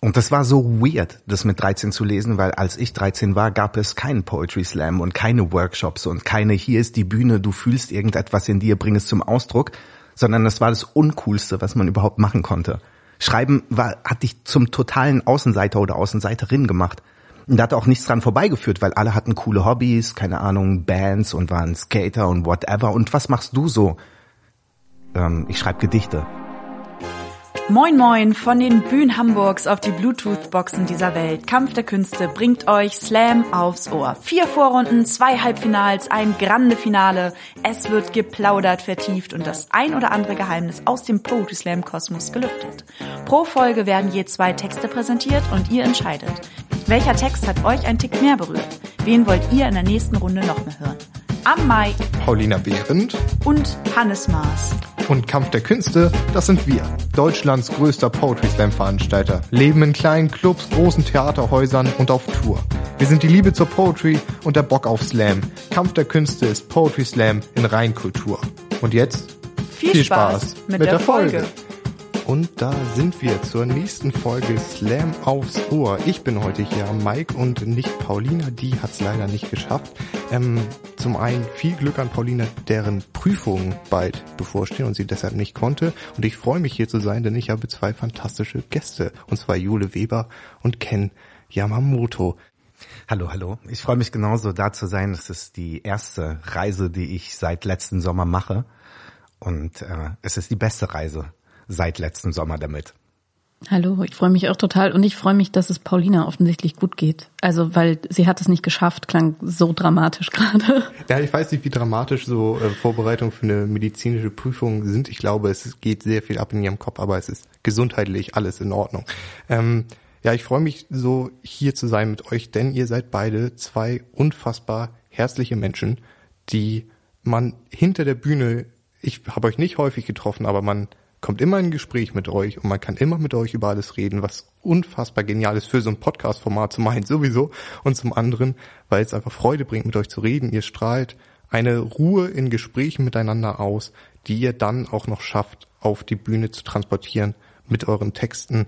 Und das war so weird, das mit 13 zu lesen, weil als ich 13 war, gab es keinen Poetry Slam und keine Workshops und keine hier ist die Bühne, du fühlst irgendetwas in dir, bring es zum Ausdruck, sondern das war das Uncoolste, was man überhaupt machen konnte. Schreiben war, hat dich zum totalen Außenseiter oder Außenseiterin gemacht. Und da hat auch nichts dran vorbeigeführt, weil alle hatten coole Hobbys, keine Ahnung, Bands und waren Skater und whatever. Und was machst du so? Ähm, ich schreibe Gedichte. Moin Moin von den Bühnen Hamburgs auf die Bluetooth-Boxen dieser Welt. Kampf der Künste bringt euch Slam aufs Ohr. Vier Vorrunden, zwei Halbfinals, ein grande Finale. Es wird geplaudert, vertieft und das ein oder andere Geheimnis aus dem Poetry Slam Kosmos gelüftet. Pro Folge werden je zwei Texte präsentiert und ihr entscheidet. Welcher Text hat euch ein Tick mehr berührt? Wen wollt ihr in der nächsten Runde noch mehr hören? Am Mai Paulina Behrendt und Hannes Maas. Und Kampf der Künste, das sind wir. Deutschlands größter Poetry Slam Veranstalter. Leben in kleinen Clubs, großen Theaterhäusern und auf Tour. Wir sind die Liebe zur Poetry und der Bock auf Slam. Kampf der Künste ist Poetry Slam in Reinkultur. Und jetzt viel, viel Spaß, Spaß, mit, mit der, der Folge. Folge. Und da sind wir zur nächsten Folge Slam aufs Ohr. Ich bin heute hier, Mike und nicht Paulina, die hat es leider nicht geschafft. Ähm, zum einen viel Glück an Paulina, deren Prüfungen bald bevorstehen und sie deshalb nicht konnte. Und ich freue mich hier zu sein, denn ich habe zwei fantastische Gäste, und zwar Jule Weber und Ken Yamamoto. Hallo, hallo. Ich freue mich genauso da zu sein. Das ist die erste Reise, die ich seit letzten Sommer mache. Und äh, es ist die beste Reise seit letzten Sommer damit. Hallo, ich freue mich auch total und ich freue mich, dass es Paulina offensichtlich gut geht. Also, weil sie hat es nicht geschafft, klang so dramatisch gerade. Ja, ich weiß nicht, wie dramatisch so äh, Vorbereitungen für eine medizinische Prüfung sind. Ich glaube, es geht sehr viel ab in ihrem Kopf, aber es ist gesundheitlich alles in Ordnung. Ähm, ja, ich freue mich so hier zu sein mit euch, denn ihr seid beide zwei unfassbar herzliche Menschen, die man hinter der Bühne, ich habe euch nicht häufig getroffen, aber man kommt immer in Gespräch mit euch und man kann immer mit euch über alles reden, was unfassbar genial ist für so ein Podcast-Format zum einen sowieso und zum anderen, weil es einfach Freude bringt, mit euch zu reden. Ihr strahlt eine Ruhe in Gesprächen miteinander aus, die ihr dann auch noch schafft, auf die Bühne zu transportieren mit euren Texten.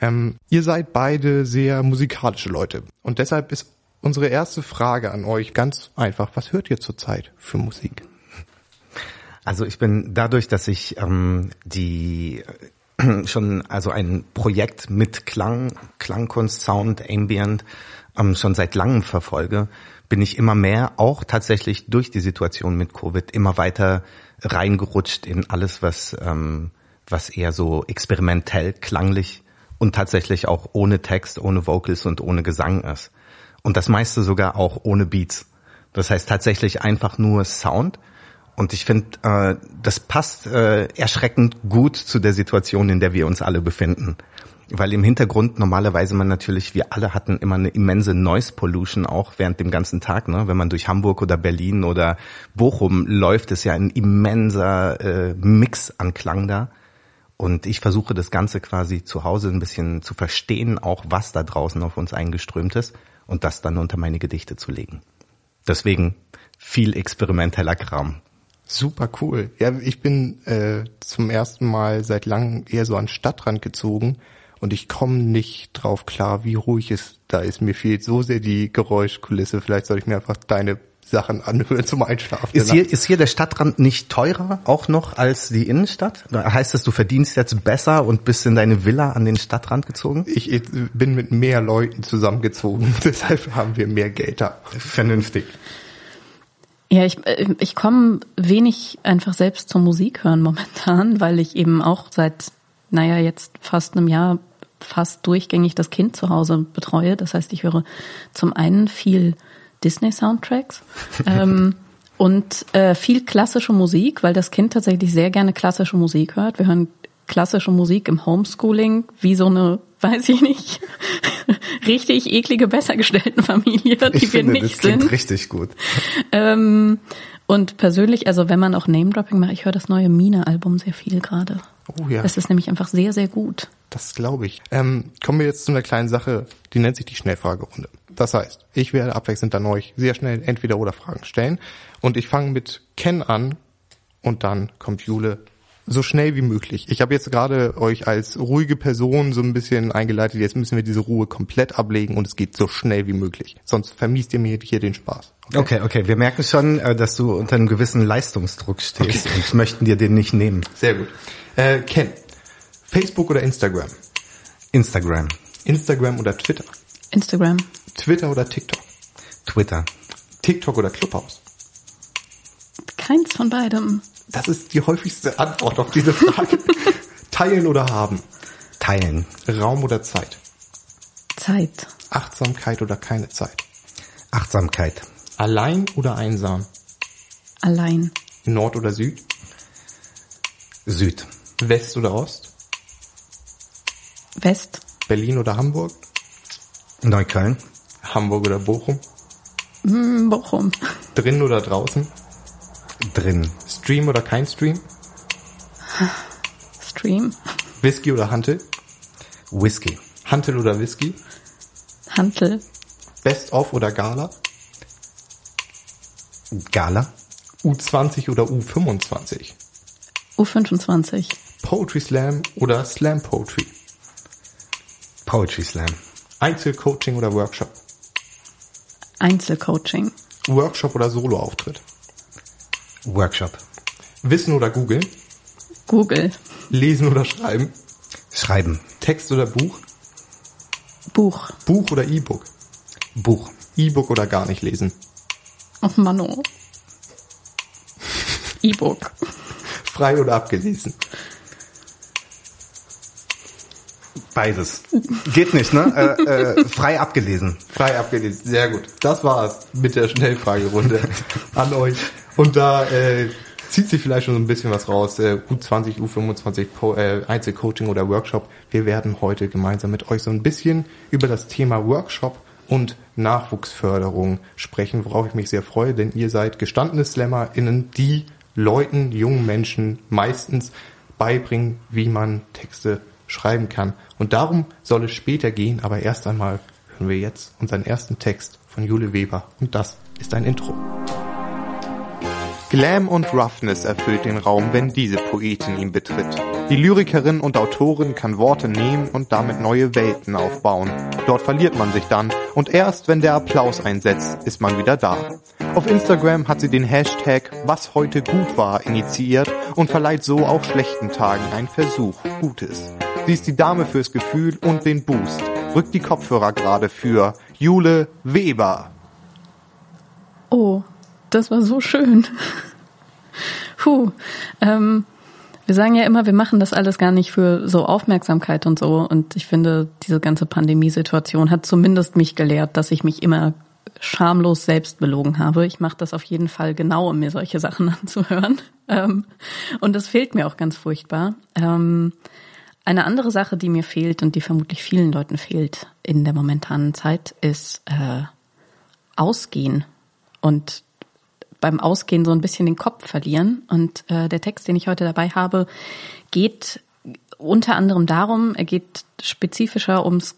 Ähm, ihr seid beide sehr musikalische Leute und deshalb ist unsere erste Frage an euch ganz einfach. Was hört ihr zurzeit für Musik? Also ich bin dadurch, dass ich ähm, die äh, schon also ein Projekt mit Klang, Klangkunst, Sound, Ambient ähm, schon seit langem verfolge, bin ich immer mehr auch tatsächlich durch die Situation mit Covid immer weiter reingerutscht in alles, was ähm, was eher so experimentell, klanglich und tatsächlich auch ohne Text, ohne Vocals und ohne Gesang ist. Und das meiste sogar auch ohne Beats. Das heißt tatsächlich einfach nur Sound und ich finde, äh, das passt äh, erschreckend gut zu der Situation, in der wir uns alle befinden. Weil im Hintergrund normalerweise man natürlich, wir alle hatten immer eine immense Noise Pollution auch während dem ganzen Tag. Ne? Wenn man durch Hamburg oder Berlin oder Bochum läuft, ist ja ein immenser äh, Mix an Klang da. Und ich versuche das Ganze quasi zu Hause ein bisschen zu verstehen, auch was da draußen auf uns eingeströmt ist und das dann unter meine Gedichte zu legen. Deswegen viel experimenteller Kram. Super cool. Ja, ich bin äh, zum ersten Mal seit langem eher so an Stadtrand gezogen und ich komme nicht drauf klar, wie ruhig es da ist. Mir fehlt so sehr die Geräuschkulisse. Vielleicht soll ich mir einfach deine Sachen anhören zum Einschlafen. Ist hier, ist hier der Stadtrand nicht teurer auch noch als die Innenstadt? Heißt das, du verdienst jetzt besser und bist in deine Villa an den Stadtrand gezogen? Ich, ich bin mit mehr Leuten zusammengezogen, deshalb haben wir mehr Geld da. Vernünftig. Ja, ich, äh, ich komme wenig einfach selbst zur Musik hören momentan, weil ich eben auch seit, naja, jetzt fast einem Jahr fast durchgängig das Kind zu Hause betreue. Das heißt, ich höre zum einen viel Disney-Soundtracks ähm, und äh, viel klassische Musik, weil das Kind tatsächlich sehr gerne klassische Musik hört. Wir hören klassische Musik im Homeschooling wie so eine, weiß ich nicht, richtig eklige, besser gestellten Familie, die ich wir finde, nicht das klingt sind. richtig gut. Ähm, und persönlich, also wenn man auch Name-Dropping macht, ich höre das neue Mine-Album sehr viel gerade. Oh ja. Das ist nämlich einfach sehr, sehr gut. Das glaube ich. Ähm, kommen wir jetzt zu einer kleinen Sache, die nennt sich die Schnellfragerunde. Das heißt, ich werde abwechselnd an euch sehr schnell entweder oder Fragen stellen. Und ich fange mit Ken an und dann kommt Jule So schnell wie möglich. Ich habe jetzt gerade euch als ruhige Person so ein bisschen eingeleitet. Jetzt müssen wir diese Ruhe komplett ablegen und es geht so schnell wie möglich. Sonst vermiest ihr mir hier den Spaß. Okay, okay. okay. Wir merken schon, äh, dass du unter einem gewissen Leistungsdruck stehst okay. und möchten dir den nicht nehmen. Sehr gut. Äh, Ken, Facebook oder Instagram? Instagram. Instagram oder Twitter? Instagram. Twitter oder TikTok? Twitter. TikTok oder Clubhouse? Keins von beidem. Das ist die häufigste Antwort auf diese Frage. Teilen oder haben? Teilen. Raum oder Zeit? Zeit. Achtsamkeit oder keine Zeit? Achtsamkeit. Allein oder einsam? Allein. Nord oder Süd? Süd. West oder Ost? West. Berlin oder Hamburg? Neukölln. Hamburg oder Bochum? Mm, Bochum. Drin oder draußen? Drin. Stream oder kein Stream? Stream. Whisky oder Hantel? Whisky. Hantel oder Whisky? Hantel. Best of oder Gala? Gala. U20 oder U25? U25. Poetry Slam oder Slam Poetry? Poetry Slam. Einzelcoaching oder Workshop? Einzelcoaching. Workshop oder Soloauftritt? Workshop. Wissen oder googeln? Google. Lesen oder schreiben? Schreiben. Text oder Buch? Buch. Buch oder E-Book? Buch. E-Book oder gar nicht lesen? Och Mano. E-Book. Frei oder abgelesen? Beides. Geht nicht, ne? äh, äh, frei abgelesen. Frei abgelesen, sehr gut. Das war's mit der Schnellfragerunde an euch. Und da äh, zieht sich vielleicht schon so ein bisschen was raus. Äh, U20, U25 po, äh, Einzelcoaching oder Workshop. Wir werden heute gemeinsam mit euch so ein bisschen über das Thema Workshop und Nachwuchsförderung sprechen, worauf ich mich sehr freue, denn ihr seid gestandene SlammerInnen, die Leuten, jungen Menschen meistens beibringen, wie man Texte schreiben kann. Und darum soll es später gehen, aber erst einmal hören wir jetzt unseren ersten Text von Jule Weber und das ist ein Intro. Glam und Roughness erfüllt den Raum, wenn diese Poetin ihn betritt. Die Lyrikerin und Autorin kann Worte nehmen und damit neue Welten aufbauen. Dort verliert man sich dann und erst wenn der Applaus einsetzt, ist man wieder da. Auf Instagram hat sie den Hashtag Was heute gut war initiiert und verleiht so auch schlechten Tagen einen Versuch Gutes. Sie ist die Dame fürs Gefühl und den Boost. Rückt die Kopfhörer gerade für Jule Weber. Oh, das war so schön. Puh. Ähm, wir sagen ja immer, wir machen das alles gar nicht für so Aufmerksamkeit und so. Und ich finde, diese ganze Pandemiesituation hat zumindest mich gelehrt, dass ich mich immer schamlos selbst belogen habe. Ich mache das auf jeden Fall genau, um mir solche Sachen anzuhören. Ähm, und das fehlt mir auch ganz furchtbar. Ähm, eine andere Sache, die mir fehlt und die vermutlich vielen Leuten fehlt in der momentanen Zeit, ist äh, Ausgehen und beim Ausgehen so ein bisschen den Kopf verlieren. Und äh, der Text, den ich heute dabei habe, geht unter anderem darum, er geht spezifischer ums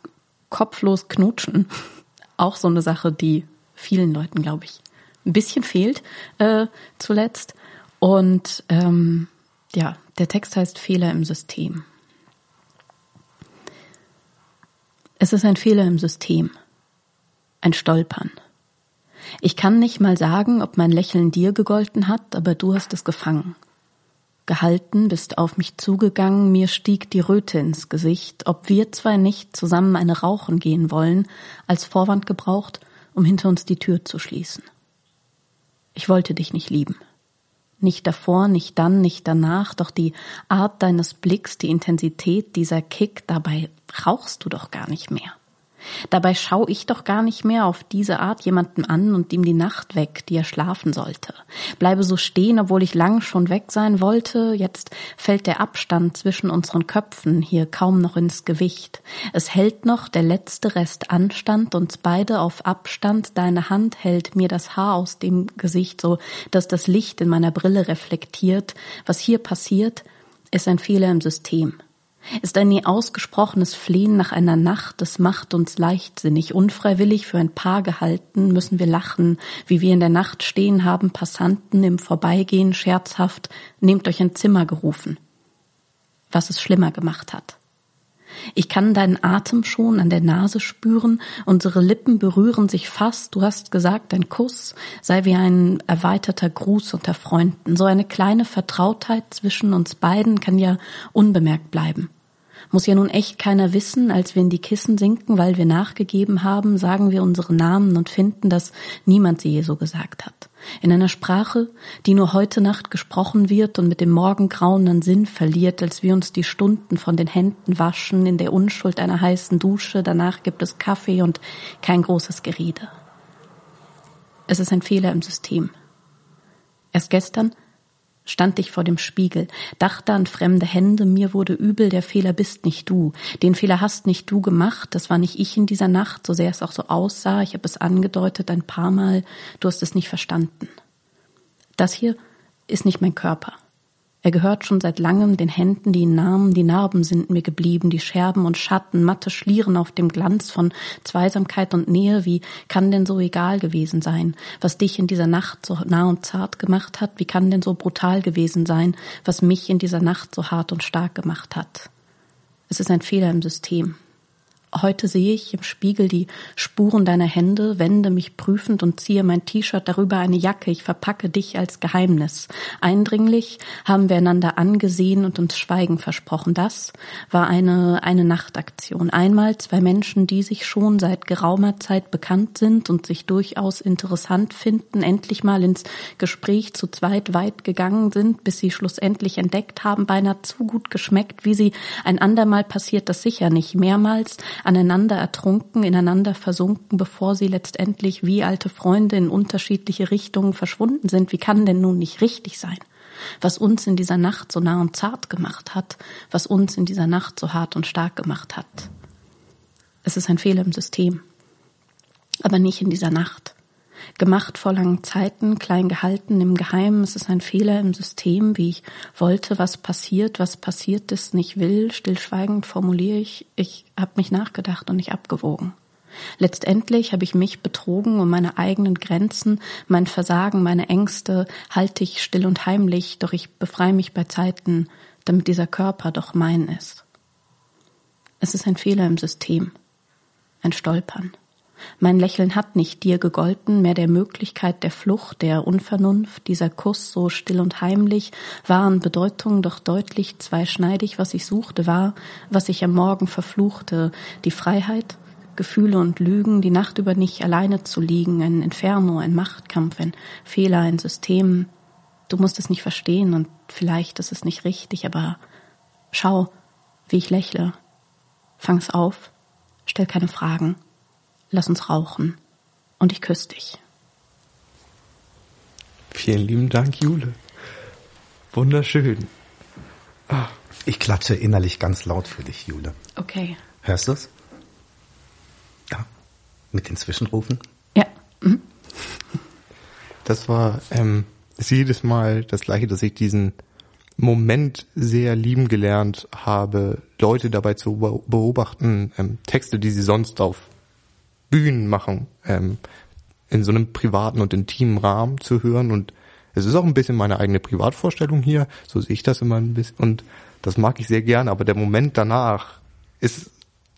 kopflos Knutschen. Auch so eine Sache, die vielen Leuten, glaube ich, ein bisschen fehlt äh, zuletzt. Und ähm, ja, der Text heißt Fehler im System. Es ist ein Fehler im System, ein Stolpern. Ich kann nicht mal sagen, ob mein Lächeln dir gegolten hat, aber du hast es gefangen. Gehalten, bist auf mich zugegangen, mir stieg die Röte ins Gesicht, ob wir zwei nicht zusammen eine Rauchen gehen wollen, als Vorwand gebraucht, um hinter uns die Tür zu schließen. Ich wollte dich nicht lieben. Nicht davor, nicht dann, nicht danach, doch die Art deines Blicks, die Intensität, dieser Kick, dabei rauchst du doch gar nicht mehr. Dabei schaue ich doch gar nicht mehr auf diese Art jemanden an und ihm die Nacht weg, die er schlafen sollte. Bleibe so stehen, obwohl ich lang schon weg sein wollte. Jetzt fällt der Abstand zwischen unseren Köpfen hier kaum noch ins Gewicht. Es hält noch der letzte Rest Anstand, uns beide auf Abstand. Deine Hand hält mir das Haar aus dem Gesicht, so dass das Licht in meiner Brille reflektiert. Was hier passiert, ist ein Fehler im System ist ein nie ausgesprochenes Flehen nach einer Nacht, es macht uns leichtsinnig, unfreiwillig für ein Paar gehalten, müssen wir lachen, wie wir in der Nacht stehen haben, Passanten im Vorbeigehen scherzhaft, nehmt euch ein Zimmer gerufen. was es schlimmer gemacht hat. Ich kann deinen Atem schon an der Nase spüren, unsere Lippen berühren sich fast, du hast gesagt, dein Kuss sei wie ein erweiterter Gruß unter Freunden. So eine kleine Vertrautheit zwischen uns beiden kann ja unbemerkt bleiben. Muss ja nun echt keiner wissen, als wir in die Kissen sinken, weil wir nachgegeben haben, sagen wir unsere Namen und finden, dass niemand sie je so gesagt hat. In einer Sprache, die nur heute Nacht gesprochen wird und mit dem Morgengrauen an Sinn verliert, als wir uns die Stunden von den Händen waschen in der Unschuld einer heißen Dusche, danach gibt es Kaffee und kein großes Gerede. Es ist ein Fehler im System. Erst gestern stand ich vor dem Spiegel, dachte an fremde Hände, mir wurde übel, der Fehler bist nicht du, den Fehler hast nicht du gemacht, das war nicht ich in dieser Nacht, so sehr es auch so aussah, ich habe es angedeutet ein paar Mal, du hast es nicht verstanden. Das hier ist nicht mein Körper. Er gehört schon seit langem den Händen, die ihn nahmen, die Narben sind mir geblieben, die Scherben und Schatten, matte Schlieren auf dem Glanz von Zweisamkeit und Nähe, wie kann denn so egal gewesen sein, was dich in dieser Nacht so nah und zart gemacht hat, wie kann denn so brutal gewesen sein, was mich in dieser Nacht so hart und stark gemacht hat. Es ist ein Fehler im System. Heute sehe ich im Spiegel die Spuren deiner Hände, wende mich prüfend und ziehe mein T-Shirt darüber eine Jacke. Ich verpacke dich als Geheimnis. Eindringlich haben wir einander angesehen und uns Schweigen versprochen. Das war eine, eine Nachtaktion. Einmal zwei Menschen, die sich schon seit geraumer Zeit bekannt sind und sich durchaus interessant finden, endlich mal ins Gespräch zu zweit weit gegangen sind, bis sie schlussendlich entdeckt haben, beinahe zu gut geschmeckt, wie sie ein andermal passiert das sicher nicht. Mehrmals aneinander ertrunken, ineinander versunken, bevor sie letztendlich wie alte Freunde in unterschiedliche Richtungen verschwunden sind. Wie kann denn nun nicht richtig sein? Was uns in dieser Nacht so nah und zart gemacht hat, was uns in dieser Nacht so hart und stark gemacht hat. Es ist ein Fehler im System, aber nicht in dieser Nacht gemacht vor langen Zeiten, klein gehalten im Geheimen. Es ist ein Fehler im System, wie ich wollte, was passiert, was passiert ist, nicht will. Stillschweigend formuliere ich, ich habe mich nachgedacht und nicht abgewogen. Letztendlich habe ich mich betrogen um meine eigenen Grenzen, mein Versagen, meine Ängste halte ich still und heimlich, doch ich befreie mich bei Zeiten, damit dieser Körper doch mein ist. Es ist ein Fehler im System, ein Stolpern. Mein Lächeln hat nicht dir gegolten, mehr der Möglichkeit der Flucht, der Unvernunft, dieser Kuss so still und heimlich, waren Bedeutungen doch deutlich zweischneidig, was ich suchte, war, was ich am Morgen verfluchte, die Freiheit, Gefühle und Lügen, die Nacht über nicht alleine zu liegen, ein Inferno, ein Machtkampf, ein Fehler, ein System. Du musst es nicht verstehen und vielleicht ist es nicht richtig, aber schau, wie ich lächle. Fang's auf, stell keine Fragen lass uns rauchen und ich küsse dich. Vielen lieben Dank, Jule. Wunderschön. Ah. Ich klatsche innerlich ganz laut für dich, Jule. Okay. Hörst du's? Ja. Mit den Zwischenrufen? Ja. Mhm. Das war ähm, jedes Mal das gleiche, dass ich diesen Moment sehr lieben gelernt habe, Leute dabei zu beobachten, ähm, Texte, die sie sonst auf Bühnen machen, ähm, in so einem privaten und intimen Rahmen zu hören. Und es ist auch ein bisschen meine eigene Privatvorstellung hier, so sehe ich das immer ein bisschen. Und das mag ich sehr gern, aber der Moment danach ist,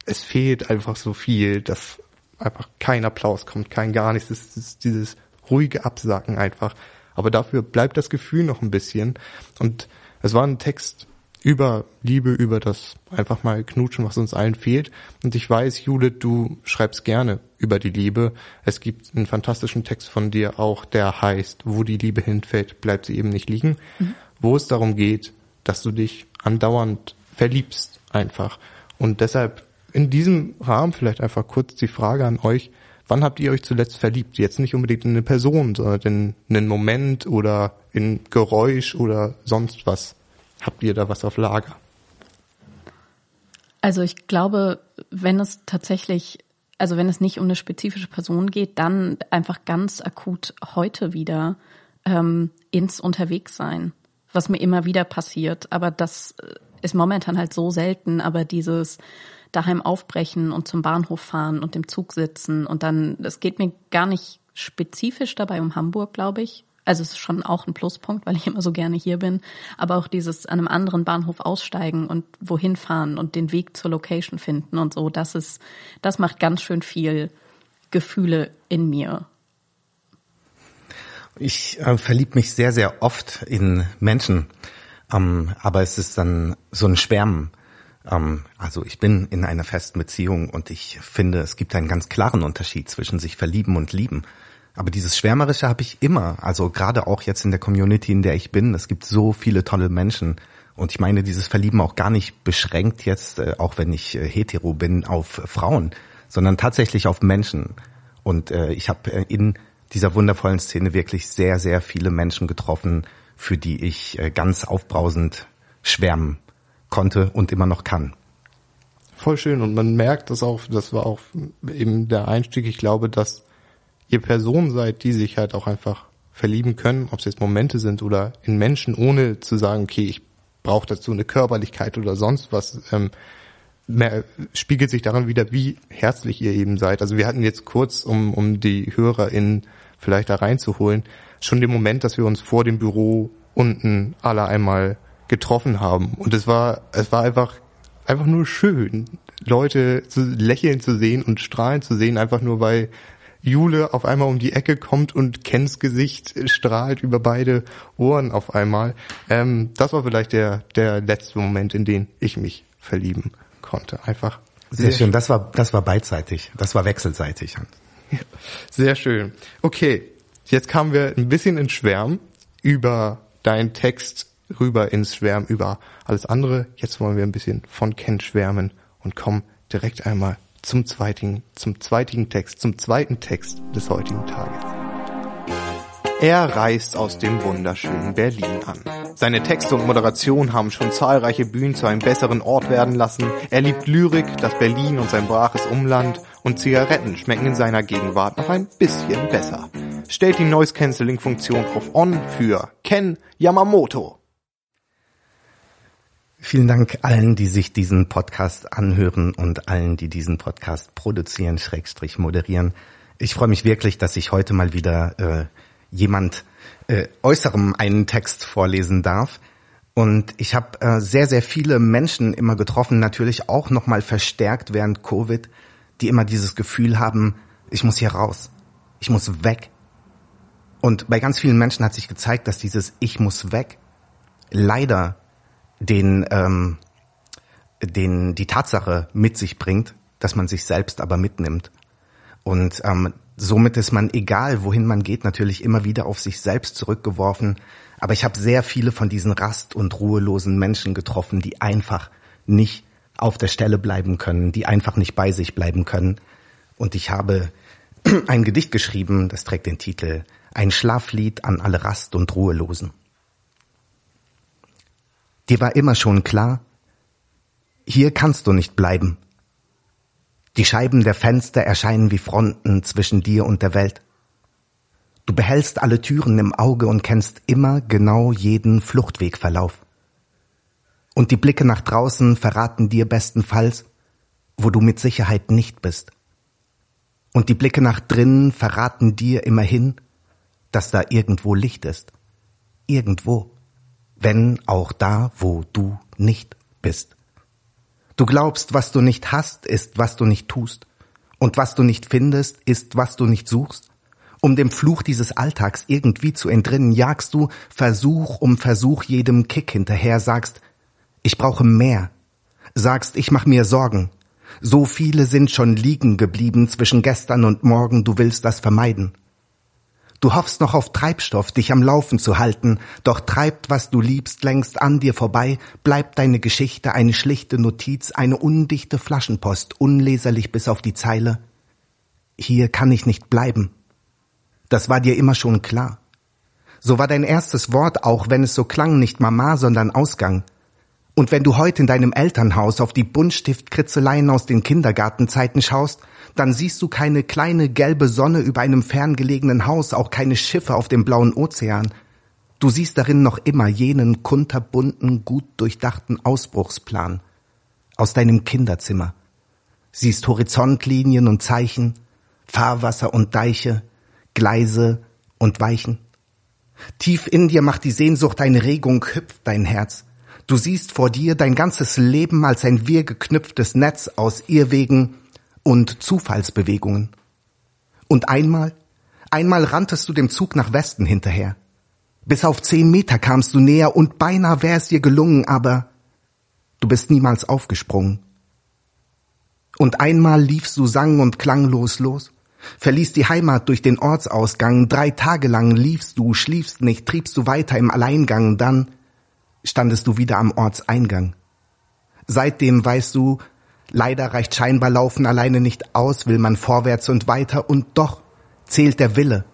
es fehlt einfach so viel, dass einfach kein Applaus kommt, kein gar nichts. Es ist dieses ruhige Absacken einfach. Aber dafür bleibt das Gefühl noch ein bisschen. Und es war ein Text, über Liebe, über das einfach mal knutschen, was uns allen fehlt. Und ich weiß, Jule, du schreibst gerne über die Liebe. Es gibt einen fantastischen Text von dir auch, der heißt, wo die Liebe hinfällt, bleibt sie eben nicht liegen, mhm. wo es darum geht, dass du dich andauernd verliebst einfach. Und deshalb in diesem Rahmen vielleicht einfach kurz die Frage an euch, wann habt ihr euch zuletzt verliebt? Jetzt nicht unbedingt in eine Person, sondern in einen Moment oder in Geräusch oder sonst was. Habt ihr da was auf Lager? Also ich glaube, wenn es tatsächlich, also wenn es nicht um eine spezifische Person geht, dann einfach ganz akut heute wieder ähm, ins Unterwegssein, was mir immer wieder passiert. Aber das ist momentan halt so selten, aber dieses daheim aufbrechen und zum Bahnhof fahren und im Zug sitzen und dann, es geht mir gar nicht spezifisch dabei um Hamburg, glaube ich, Also es ist schon auch ein Pluspunkt, weil ich immer so gerne hier bin. Aber auch dieses an einem anderen Bahnhof aussteigen und wohin fahren und den Weg zur Location finden und so, das ist, das macht ganz schön viel Gefühle in mir. Ich äh, verlieb mich sehr, sehr oft in Menschen, ähm, aber es ist dann so ein Schwärmen. Ähm, also ich bin in einer festen Beziehung und ich finde, es gibt einen ganz klaren Unterschied zwischen sich verlieben und lieben. Aber dieses Schwärmerische habe ich immer, also gerade auch jetzt in der Community, in der ich bin. Es gibt so viele tolle Menschen. Und ich meine dieses Verlieben auch gar nicht beschränkt jetzt, äh, auch wenn ich äh, hetero bin, auf Frauen, sondern tatsächlich auf Menschen. Und äh, ich habe in dieser wundervollen Szene wirklich sehr, sehr viele Menschen getroffen, für die ich ganz aufbrausend schwärmen konnte und immer noch kann. Voll schön und man merkt das auch, das war auch eben der Einstieg, ich glaube, dass ihr Personen seid, die sich halt auch einfach verlieben können, ob es jetzt Momente sind oder in Menschen, ohne zu sagen, okay, ich brauche dazu eine Körperlichkeit oder sonst was, ähm, mehr, spiegelt sich daran wieder, wie herzlich ihr eben seid. Also wir hatten jetzt kurz, um, um die HörerInnen vielleicht da reinzuholen, schon den Moment, dass wir uns vor dem Büro unten alle einmal getroffen haben. Und es war, es war einfach, einfach nur schön, Leute zu lächeln zu sehen und strahlen zu sehen, einfach nur weil Jule auf einmal um die Ecke kommt und Kens Gesicht strahlt über beide Ohren auf einmal. Ähm, das war vielleicht der, der letzte Moment, in den ich mich verlieben konnte. Einfach. Sehr, sehr schön. Das war, das war beidseitig. Das war wechselseitig. Sehr schön. Okay. Jetzt kamen wir ein bisschen ins Schwärm über deinen Text rüber ins Schwärm über alles andere. Jetzt wollen wir ein bisschen von Ken schwärmen und kommen direkt einmal zum zweiten, zum zweiten Text, zum zweiten Text des heutigen Tages. Er reist aus dem wunderschönen Berlin an. Seine Texte und Moderation haben schon zahlreiche Bühnen zu einem besseren Ort werden lassen. Er liebt Lyrik, das Berlin und sein braches Umland und Zigaretten schmecken in seiner Gegenwart noch ein bisschen besser. Stellt die Noise Cancelling Funktion auf On für Ken Yamamoto. Vielen Dank allen, die sich diesen Podcast anhören und allen, die diesen Podcast produzieren, Schrägstrich moderieren. Ich freue mich wirklich, dass ich heute mal wieder äh, jemand äh, Äußerem einen Text vorlesen darf. Und ich habe äh, sehr, sehr viele Menschen immer getroffen, natürlich auch nochmal verstärkt während Covid, die immer dieses Gefühl haben, ich muss hier raus, ich muss weg. Und bei ganz vielen Menschen hat sich gezeigt, dass dieses Ich muss weg leider den, ähm, den die Tatsache mit sich bringt, dass man sich selbst aber mitnimmt. Und ähm, somit ist man, egal wohin man geht, natürlich immer wieder auf sich selbst zurückgeworfen. Aber ich habe sehr viele von diesen rast- und ruhelosen Menschen getroffen, die einfach nicht auf der Stelle bleiben können, die einfach nicht bei sich bleiben können. Und ich habe ein Gedicht geschrieben, das trägt den Titel Ein Schlaflied an alle Rast- und Ruhelosen. Dir war immer schon klar, hier kannst du nicht bleiben. Die Scheiben der Fenster erscheinen wie Fronten zwischen dir und der Welt. Du behältst alle Türen im Auge und kennst immer genau jeden Fluchtwegverlauf. Und die Blicke nach draußen verraten dir bestenfalls, wo du mit Sicherheit nicht bist. Und die Blicke nach drinnen verraten dir immerhin, dass da irgendwo Licht ist. Irgendwo wenn auch da, wo du nicht bist. Du glaubst, was du nicht hast, ist, was du nicht tust. Und was du nicht findest, ist, was du nicht suchst. Um dem Fluch dieses Alltags irgendwie zu entrinnen, jagst du Versuch um Versuch jedem Kick hinterher, sagst, ich brauche mehr. Sagst, ich mach mir Sorgen. So viele sind schon liegen geblieben zwischen gestern und morgen, du willst das vermeiden. Du hoffst noch auf Treibstoff, dich am Laufen zu halten, doch treibt, was du liebst, längst an dir vorbei, bleibt deine Geschichte eine schlichte Notiz, eine undichte Flaschenpost, unleserlich bis auf die Zeile. Hier kann ich nicht bleiben. Das war dir immer schon klar. So war dein erstes Wort, auch wenn es so klang, nicht Mama, sondern Ausgang. Und wenn du heute in deinem Elternhaus auf die Buntstiftkritzeleien aus den Kindergartenzeiten schaust, dann siehst du keine kleine gelbe Sonne über einem ferngelegenen Haus, auch keine Schiffe auf dem blauen Ozean. Du siehst darin noch immer jenen kunterbunten, gut durchdachten Ausbruchsplan aus deinem Kinderzimmer. Siehst Horizontlinien und Zeichen, Fahrwasser und Deiche, Gleise und Weichen. Tief in dir macht die Sehnsucht eine Regung, hüpft dein Herz. Du siehst vor dir dein ganzes Leben als ein wir geknüpftes Netz aus Irrwegen und Zufallsbewegungen. Und einmal, einmal ranntest du dem Zug nach Westen hinterher. Bis auf zehn Meter kamst du näher und beinahe wäre es dir gelungen, aber du bist niemals aufgesprungen. Und einmal liefst du sang- und klanglos los, verließ die Heimat durch den Ortsausgang, drei Tage lang liefst du, schliefst nicht, triebst du weiter im Alleingang, dann standest du wieder am Ortseingang. Seitdem weißt du, leider reicht scheinbar Laufen alleine nicht aus, will man vorwärts und weiter und doch zählt der Wille,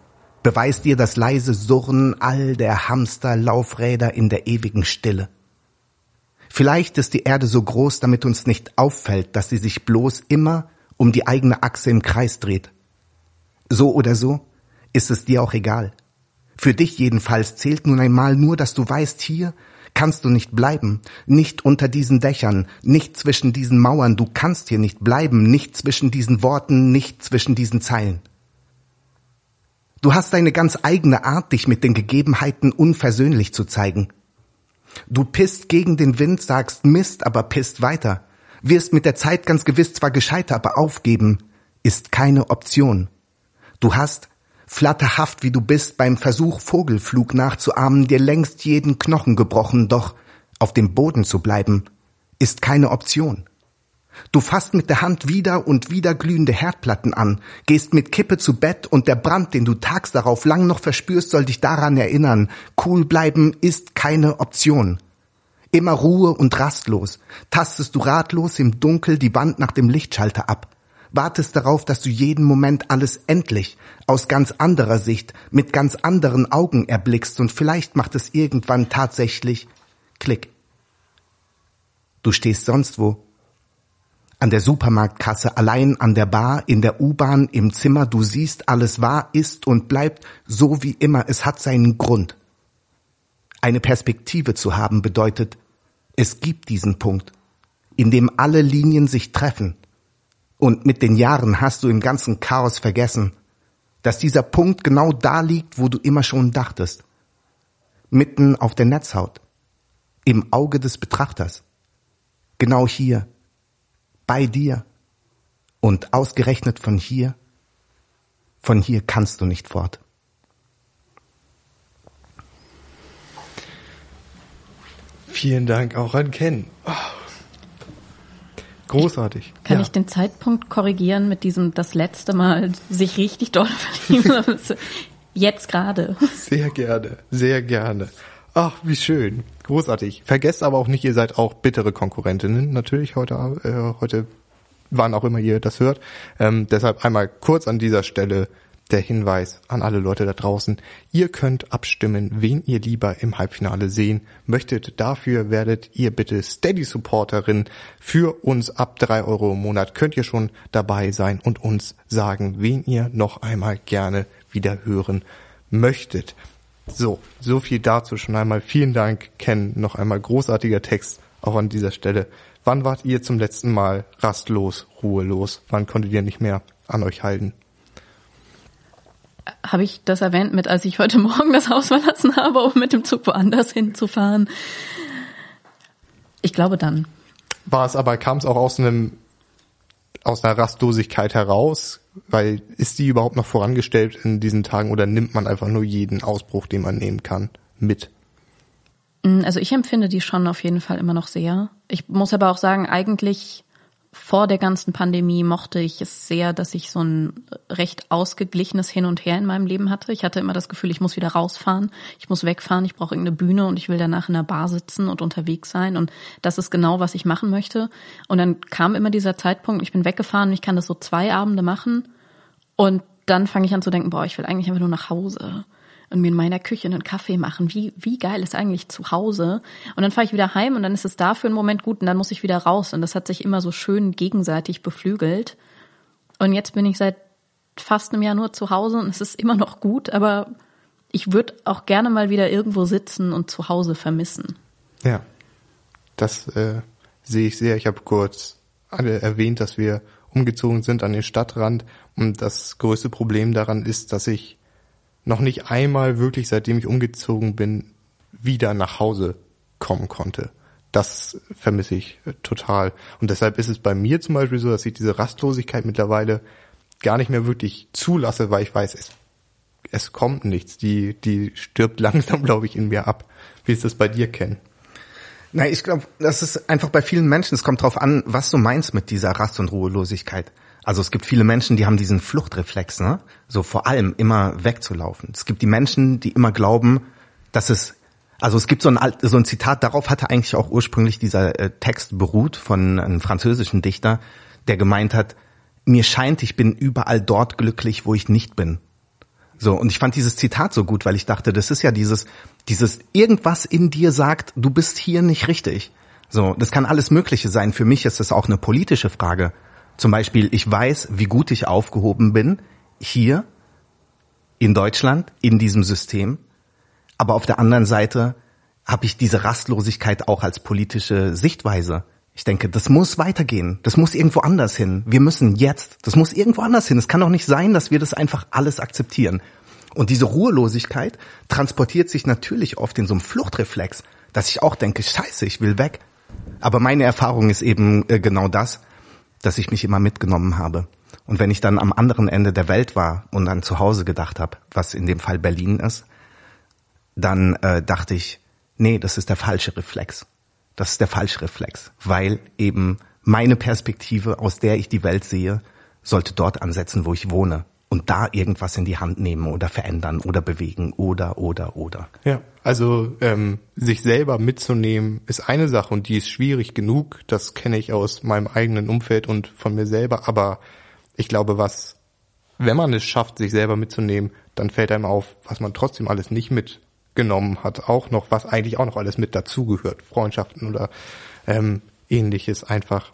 beweist dir das leise Surren all der Hamsterlaufräder in der ewigen Stille. Vielleicht ist die Erde so groß, damit uns nicht auffällt, dass sie sich bloß immer um die eigene Achse im Kreis dreht. So oder so ist es dir auch egal. Für dich jedenfalls zählt nun einmal nur, dass du weißt, hier kannst du nicht bleiben, nicht unter diesen Dächern, nicht zwischen diesen Mauern, du kannst hier nicht bleiben, nicht zwischen diesen Worten, nicht zwischen diesen Zeilen. Du hast eine ganz eigene Art, dich mit den Gegebenheiten unversöhnlich zu zeigen. Du pisst gegen den Wind, sagst Mist, aber pisst weiter. Wirst mit der Zeit ganz gewiss zwar gescheiter, aber aufgeben ist keine Option. Du hast, flatterhaft wie du bist, beim Versuch Vogelflug nachzuahmen, dir längst jeden Knochen gebrochen, doch auf dem Boden zu bleiben, ist keine Option. Du fasst mit der Hand wieder und wieder glühende Herdplatten an, gehst mit Kippe zu Bett und der Brand, den du tags darauf lang noch verspürst, soll dich daran erinnern, cool bleiben ist keine Option. Immer Ruhe und rastlos, tastest du ratlos im Dunkel die Wand nach dem Lichtschalter ab, wartest darauf, dass du jeden Moment alles endlich, aus ganz anderer Sicht, mit ganz anderen Augen erblickst und vielleicht macht es irgendwann tatsächlich Klick. Du stehst sonst wo, an der Supermarktkasse, allein an der Bar, in der U-Bahn, im Zimmer, du siehst, alles war, ist und bleibt so wie immer, es hat seinen Grund. Eine Perspektive zu haben bedeutet, es gibt diesen Punkt, in dem alle Linien sich treffen. Und mit den Jahren hast du im ganzen Chaos vergessen, dass dieser Punkt genau da liegt, wo du immer schon dachtest. Mitten auf der Netzhaut, im Auge des Betrachters. Genau hier, bei dir. Und ausgerechnet von hier, von hier kannst du nicht fort. Vielen Dank auch an Ken. Oh. Großartig. Kann ja. ich den Zeitpunkt korrigieren mit diesem das letzte Mal sich richtig doll verlieben? Jetzt gerade. Sehr gerne, sehr gerne. Ach, wie schön. Großartig. Vergesst aber auch nicht, ihr seid auch bittere Konkurrentinnen. Natürlich heute, äh, heute, wann auch immer ihr das hört. Ähm, deshalb einmal kurz an dieser Stelle der Hinweis an alle Leute da draußen. Ihr könnt abstimmen, wen ihr lieber im Halbfinale sehen möchtet. Dafür werdet ihr bitte Steady-Supporterin. Für uns ab drei Euro im Monat könnt ihr schon dabei sein und uns sagen, wen ihr noch einmal gerne wieder hören möchtet. So, so viel dazu schon einmal. Vielen Dank, Ken. Noch einmal großartiger Text auch an dieser Stelle. Wann wart ihr zum letzten Mal rastlos, ruhelos? Wann konntet ihr nicht mehr an euch halten? Habe ich das erwähnt mit, als ich heute Morgen das Haus verlassen habe, um mit dem Zug woanders hinzufahren? Ich glaube dann. War es aber, kam es auch aus einem, aus einer Rastlosigkeit heraus? Weil ist die überhaupt noch vorangestellt in diesen Tagen oder nimmt man einfach nur jeden Ausbruch, den man nehmen kann, mit? Also ich empfinde die schon auf jeden Fall immer noch sehr. Ich muss aber auch sagen, eigentlich vor der ganzen Pandemie mochte ich es sehr, dass ich so ein recht ausgeglichenes Hin und Her in meinem Leben hatte. Ich hatte immer das Gefühl, ich muss wieder rausfahren, ich muss wegfahren, ich brauche irgendeine Bühne und ich will danach in der Bar sitzen und unterwegs sein. Und das ist genau, was ich machen möchte. Und dann kam immer dieser Zeitpunkt, ich bin weggefahren und ich kann das so zwei Abende machen. Und dann fange ich an zu denken, boah, ich will eigentlich einfach nur nach Hause und mir in meiner Küche einen Kaffee machen. Wie, wie geil ist eigentlich zu Hause? Und dann fahre ich wieder heim und dann ist es da für einen Moment gut und dann muss ich wieder raus. Und das hat sich immer so schön gegenseitig beflügelt. Und jetzt bin ich seit fast einem Jahr nur zu Hause und es ist immer noch gut, aber ich würde auch gerne mal wieder irgendwo sitzen und zu Hause vermissen. Ja, das äh, sehe ich sehr. Ich habe kurz alle erwähnt, dass wir umgezogen sind an den Stadtrand und das größte Problem daran ist, dass ich noch nicht einmal wirklich, seitdem ich umgezogen bin, wieder nach Hause kommen konnte. Das vermisse ich äh, total. Und deshalb ist es bei mir zum Beispiel so, dass ich diese Rastlosigkeit mittlerweile gar nicht mehr wirklich zulasse, weil ich weiß, es, es kommt nichts. Die, die stirbt langsam, glaube ich, in mir ab. Wie ist das bei dir, Ken? Na, ich glaube, das ist einfach bei vielen Menschen, es kommt drauf an, was du meinst mit dieser Rast- und Ruhelosigkeit. Also es gibt viele Menschen, die haben diesen Fluchtreflex, ne? So vor allem immer wegzulaufen. Es gibt die Menschen, die immer glauben, dass es also es gibt so ein, so ein Zitat, darauf hatte eigentlich auch ursprünglich dieser äh, Text beruht von einem französischen Dichter, der gemeint hat, mir scheint, ich bin überall dort glücklich, wo ich nicht bin. So, und ich fand dieses Zitat so gut, weil ich dachte, das ist ja dieses, dieses irgendwas in dir sagt, du bist hier nicht richtig. So, das kann alles Mögliche sein. Für mich ist das auch eine politische Frage. Zum Beispiel, ich weiß, wie gut ich aufgehoben bin, hier in Deutschland, in diesem System. Aber auf der anderen Seite habe ich diese Rastlosigkeit auch als politische Sichtweise. Ich denke, das muss weitergehen. Das muss irgendwo anders hin. Wir müssen jetzt. Das muss irgendwo anders hin. Es kann doch nicht sein, dass wir das einfach alles akzeptieren. Und diese Ruhelosigkeit transportiert sich natürlich oft in so einem Fluchtreflex, dass ich auch denke, scheiße, ich will weg. Aber meine Erfahrung ist eben äh, genau das, dass ich mich immer mitgenommen habe. Und wenn ich dann am anderen Ende der Welt war und dann zu Hause gedacht habe, was in dem Fall Berlin ist, dann äh, dachte ich, nee, das ist der falsche Reflex. Das ist der falsche Reflex, weil eben meine Perspektive, aus der ich die Welt sehe, sollte dort ansetzen, wo ich wohne und da irgendwas in die Hand nehmen oder verändern oder bewegen oder oder oder. Ja, also ähm, sich selber mitzunehmen ist eine Sache und die ist schwierig genug. Das kenne ich aus meinem eigenen Umfeld und von mir selber. Aber ich glaube, was, wenn man es schafft, sich selber mitzunehmen, dann fällt einem auf, was man trotzdem alles nicht mit genommen hat, auch noch, was eigentlich auch noch alles mit dazugehört, Freundschaften oder ähm, ähnliches, einfach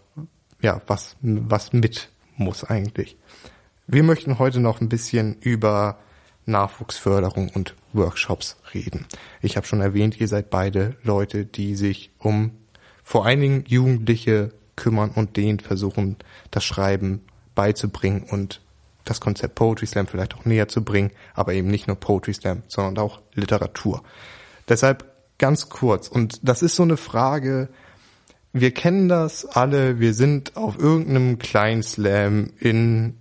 ja, was, was mit muss eigentlich. Wir möchten heute noch ein bisschen über Nachwuchsförderung und Workshops reden. Ich habe schon erwähnt, ihr seid beide Leute, die sich um vor allen Dingen Jugendliche kümmern und denen versuchen, das Schreiben beizubringen und das Konzept Poetry Slam vielleicht auch näher zu bringen, aber eben nicht nur Poetry Slam, sondern auch Literatur. Deshalb ganz kurz, und das ist so eine Frage, wir kennen das alle, wir sind auf irgendeinem kleinen Slam in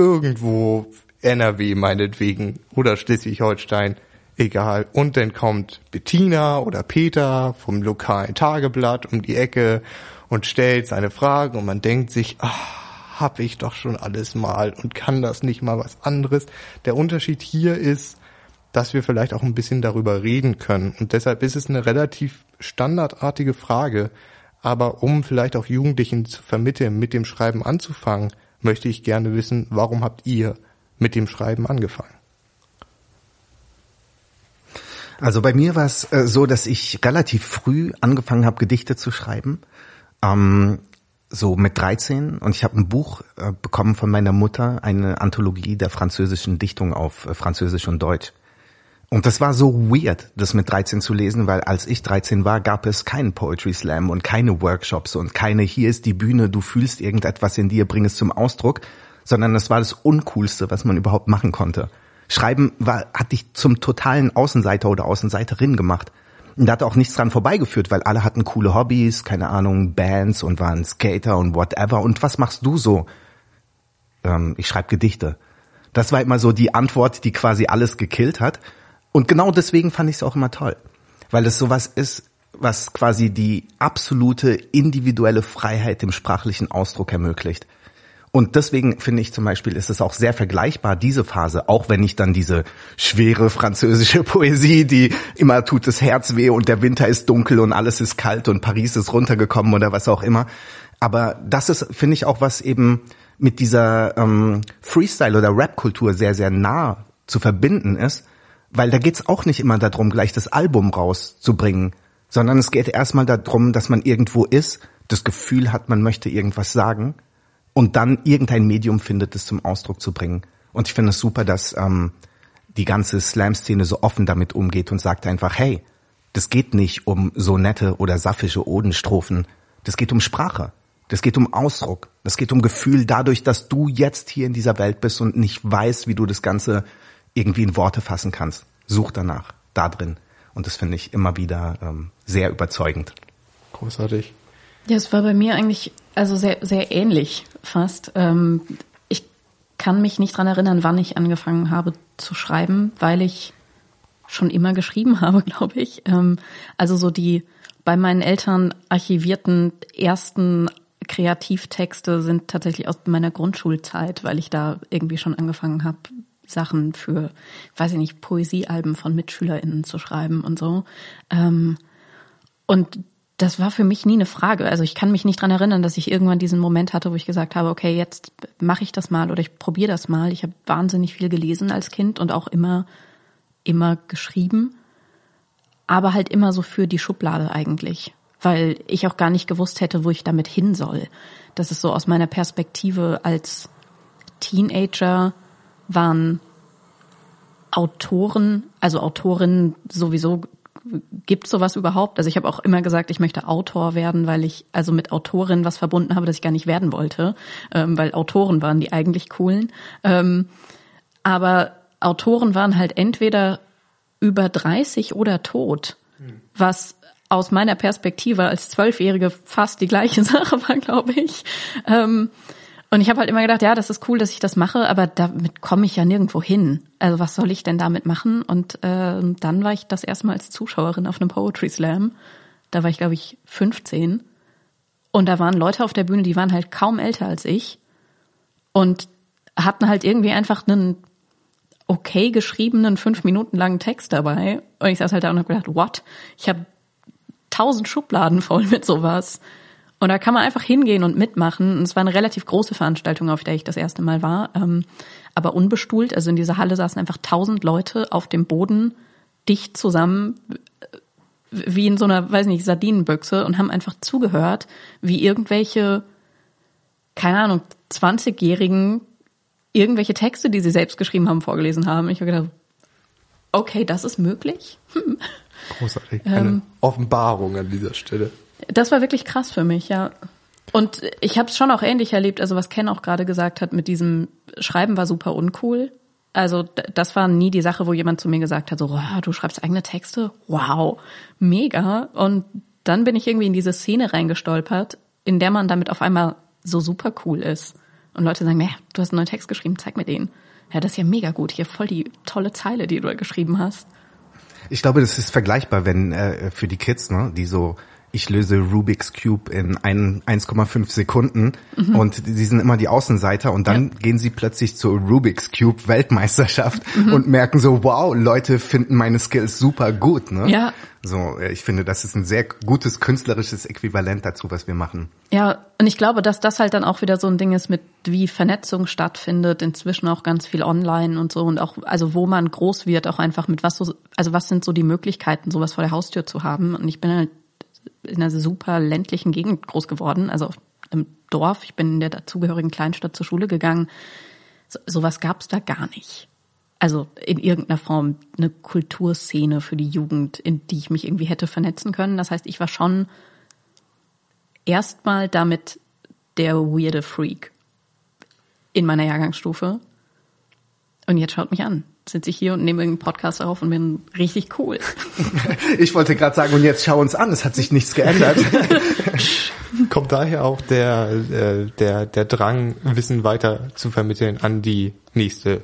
irgendwo NRW meinetwegen oder Schleswig-Holstein, egal. Und dann kommt Bettina oder Peter vom lokalen Tageblatt um die Ecke und stellt seine Fragen und man denkt sich, ach, habe ich doch schon alles mal und kann das nicht mal was anderes. Der Unterschied hier ist, dass wir vielleicht auch ein bisschen darüber reden können. Und deshalb ist es eine relativ standardartige Frage. Aber um vielleicht auch Jugendlichen zu vermitteln, mit dem Schreiben anzufangen, möchte ich gerne wissen, warum habt ihr mit dem Schreiben angefangen? Also bei mir war es äh, so, dass ich relativ früh angefangen habe, Gedichte zu schreiben. Ähm, so mit 13 und ich habe ein Buch äh, bekommen von meiner Mutter, eine Anthologie der französischen Dichtung auf äh, Französisch und Deutsch. Und das war so weird, das mit 13 zu lesen, weil als ich 13 war, gab es keinen Poetry Slam und keine Workshops und keine hier ist die Bühne, du fühlst irgendetwas in dir, bring es zum Ausdruck, sondern das war das Uncoolste, was man überhaupt machen konnte. Schreiben war, hat dich zum totalen Außenseiter oder Außenseiterin gemacht. Und da hat auch nichts dran vorbeigeführt, weil alle hatten coole Hobbys, keine Ahnung, Bands und waren Skater und whatever. Und was machst du so? Ähm, ich schreibe Gedichte. Das war immer so die Antwort, die quasi alles gekillt hat. Und genau deswegen fand ich es auch immer toll. Weil es sowas ist, was quasi die absolute individuelle Freiheit im sprachlichen Ausdruck ermöglicht. Und deswegen finde ich zum Beispiel, ist es auch sehr vergleichbar, diese Phase, auch wenn ich dann diese schwere französische Poesie, die immer tut das Herz weh und der Winter ist dunkel und alles ist kalt und Paris ist runtergekommen oder was auch immer. Aber das ist, finde ich, auch was eben mit dieser ähm, Freestyle- oder Rap-Kultur sehr, sehr nah zu verbinden ist, weil da geht's auch nicht immer darum, gleich das Album rauszubringen, sondern es geht erstmal darum, dass man irgendwo ist, das Gefühl hat, man möchte irgendwas sagen und dann irgendein Medium findet, es zum Ausdruck zu bringen. Und ich finde es super, dass ähm, die ganze Slam-Szene so offen damit umgeht und sagt einfach, hey, das geht nicht um so nette oder saffische Odenstrophen. Das geht um Sprache. Das geht um Ausdruck. Das geht um Gefühl dadurch, dass du jetzt hier in dieser Welt bist und nicht weißt, wie du das Ganze irgendwie in Worte fassen kannst. Such danach, da drin. Und das finde ich immer wieder ähm, sehr überzeugend. Großartig. Ja, es war bei mir eigentlich also sehr, sehr ähnlich fast. Ähm, ich kann mich nicht dran erinnern, wann ich angefangen habe zu schreiben, weil ich schon immer geschrieben habe, glaube ich. Ähm, also so die bei meinen Eltern archivierten ersten Kreativtexte sind tatsächlich aus meiner Grundschulzeit, weil ich da irgendwie schon angefangen habe, Sachen für, weiß ich nicht, Poesiealben von MitschülerInnen zu schreiben und so. Ähm, und das war für mich nie eine Frage. Also ich kann mich nicht dran erinnern, dass ich irgendwann diesen Moment hatte, wo ich gesagt habe, okay, jetzt mache ich das mal oder ich probiere das mal. Ich habe wahnsinnig viel gelesen als Kind und auch immer, immer geschrieben. Aber halt immer so für die Schublade eigentlich. Weil ich auch gar nicht gewusst hätte, wo ich damit hin soll. Das ist so aus meiner Perspektive als Teenager waren Autoren, also Autorinnen sowieso gibt sowas überhaupt? Also ich habe auch immer gesagt, ich möchte Autor werden, weil ich also mit Autorin was verbunden habe, das ich gar nicht werden wollte, ähm, weil Autoren waren die eigentlich coolen. Ähm, aber Autoren waren halt entweder über 30 oder tot, was aus meiner Perspektive als Zwölfjährige fast die gleiche Sache war, glaube ich. Ähm, und ich habe halt immer gedacht, ja, das ist cool, dass ich das mache, aber damit komme ich ja nirgendwo hin. Also was soll ich denn damit machen? Und äh, dann war ich das erste Mal als Zuschauerin auf einem Poetry Slam. Da war ich, glaube ich, 15. Und da waren Leute auf der Bühne, die waren halt kaum älter als ich und hatten halt irgendwie einfach einen okay geschriebenen, fünf Minuten langen Text dabei. Und ich saß halt da und habe gedacht, what? Ich habe tausend Schubladen voll mit sowas. Und da kann man einfach hingehen und mitmachen. Und es war eine relativ große Veranstaltung, auf der ich das erste Mal war, ähm, aber unbestuhlt. Also in dieser Halle saßen einfach tausend Leute auf dem Boden, dicht zusammen, wie in so einer, weiß nicht, Sardinenbüchse und haben einfach zugehört, wie irgendwelche, keine Ahnung, 20-Jährigen irgendwelche Texte, die sie selbst geschrieben haben, vorgelesen haben. Ich habe gedacht, okay, das ist möglich. Hm. Großartig. Eine ähm, Offenbarung an dieser Stelle. Das war wirklich krass für mich, ja. Und ich habe es schon auch ähnlich erlebt, also was Ken auch gerade gesagt hat, mit diesem Schreiben war super uncool. Also das war nie die Sache, wo jemand zu mir gesagt hat, so, oh, du schreibst eigene Texte? Wow, mega. Und dann bin ich irgendwie in diese Szene reingestolpert, in der man damit auf einmal so super cool ist. Und Leute sagen, ja, du hast einen neuen Text geschrieben, zeig mir den. Ja, das ist ja mega gut. Hier voll die tolle Zeile, die du da geschrieben hast. Ich glaube, das ist vergleichbar, wenn äh, für die Kids, ne, die so ich löse Rubik's Cube in 1,5 Sekunden mhm. und die sind immer die Außenseiter und dann ja. gehen sie plötzlich zur Rubik's Cube Weltmeisterschaft mhm. und merken so, wow, Leute finden meine Skills super gut, ne? Ja. So, äh, ich finde, das ist ein sehr gutes künstlerisches Äquivalent dazu, was wir machen. Ja, und ich glaube, dass das halt dann auch wieder so ein Ding ist mit, wie Vernetzung stattfindet, inzwischen auch ganz viel online und so und auch, also wo man groß wird, auch einfach mit was so, also was sind so die Möglichkeiten, sowas vor der Haustür zu haben. Und ich bin halt in einer super ländlichen Gegend groß geworden, also im Dorf. Ich bin in der dazugehörigen Kleinstadt zur Schule gegangen. So, sowas gab es da gar nicht. Also in irgendeiner Form eine Kulturszene für die Jugend, in die ich mich irgendwie hätte vernetzen können. Das heißt, ich war schon erstmal damit der weirde Freak in meiner Jahrgangsstufe. Und jetzt schaut mich an sitze ich hier und nehme irgendeinen Podcast auf und bin richtig cool. Ich wollte gerade sagen, und jetzt schau uns an, es hat sich nichts geändert. Kommt daher auch der, äh, der, der Drang, Wissen weiter zu vermitteln an die nächste,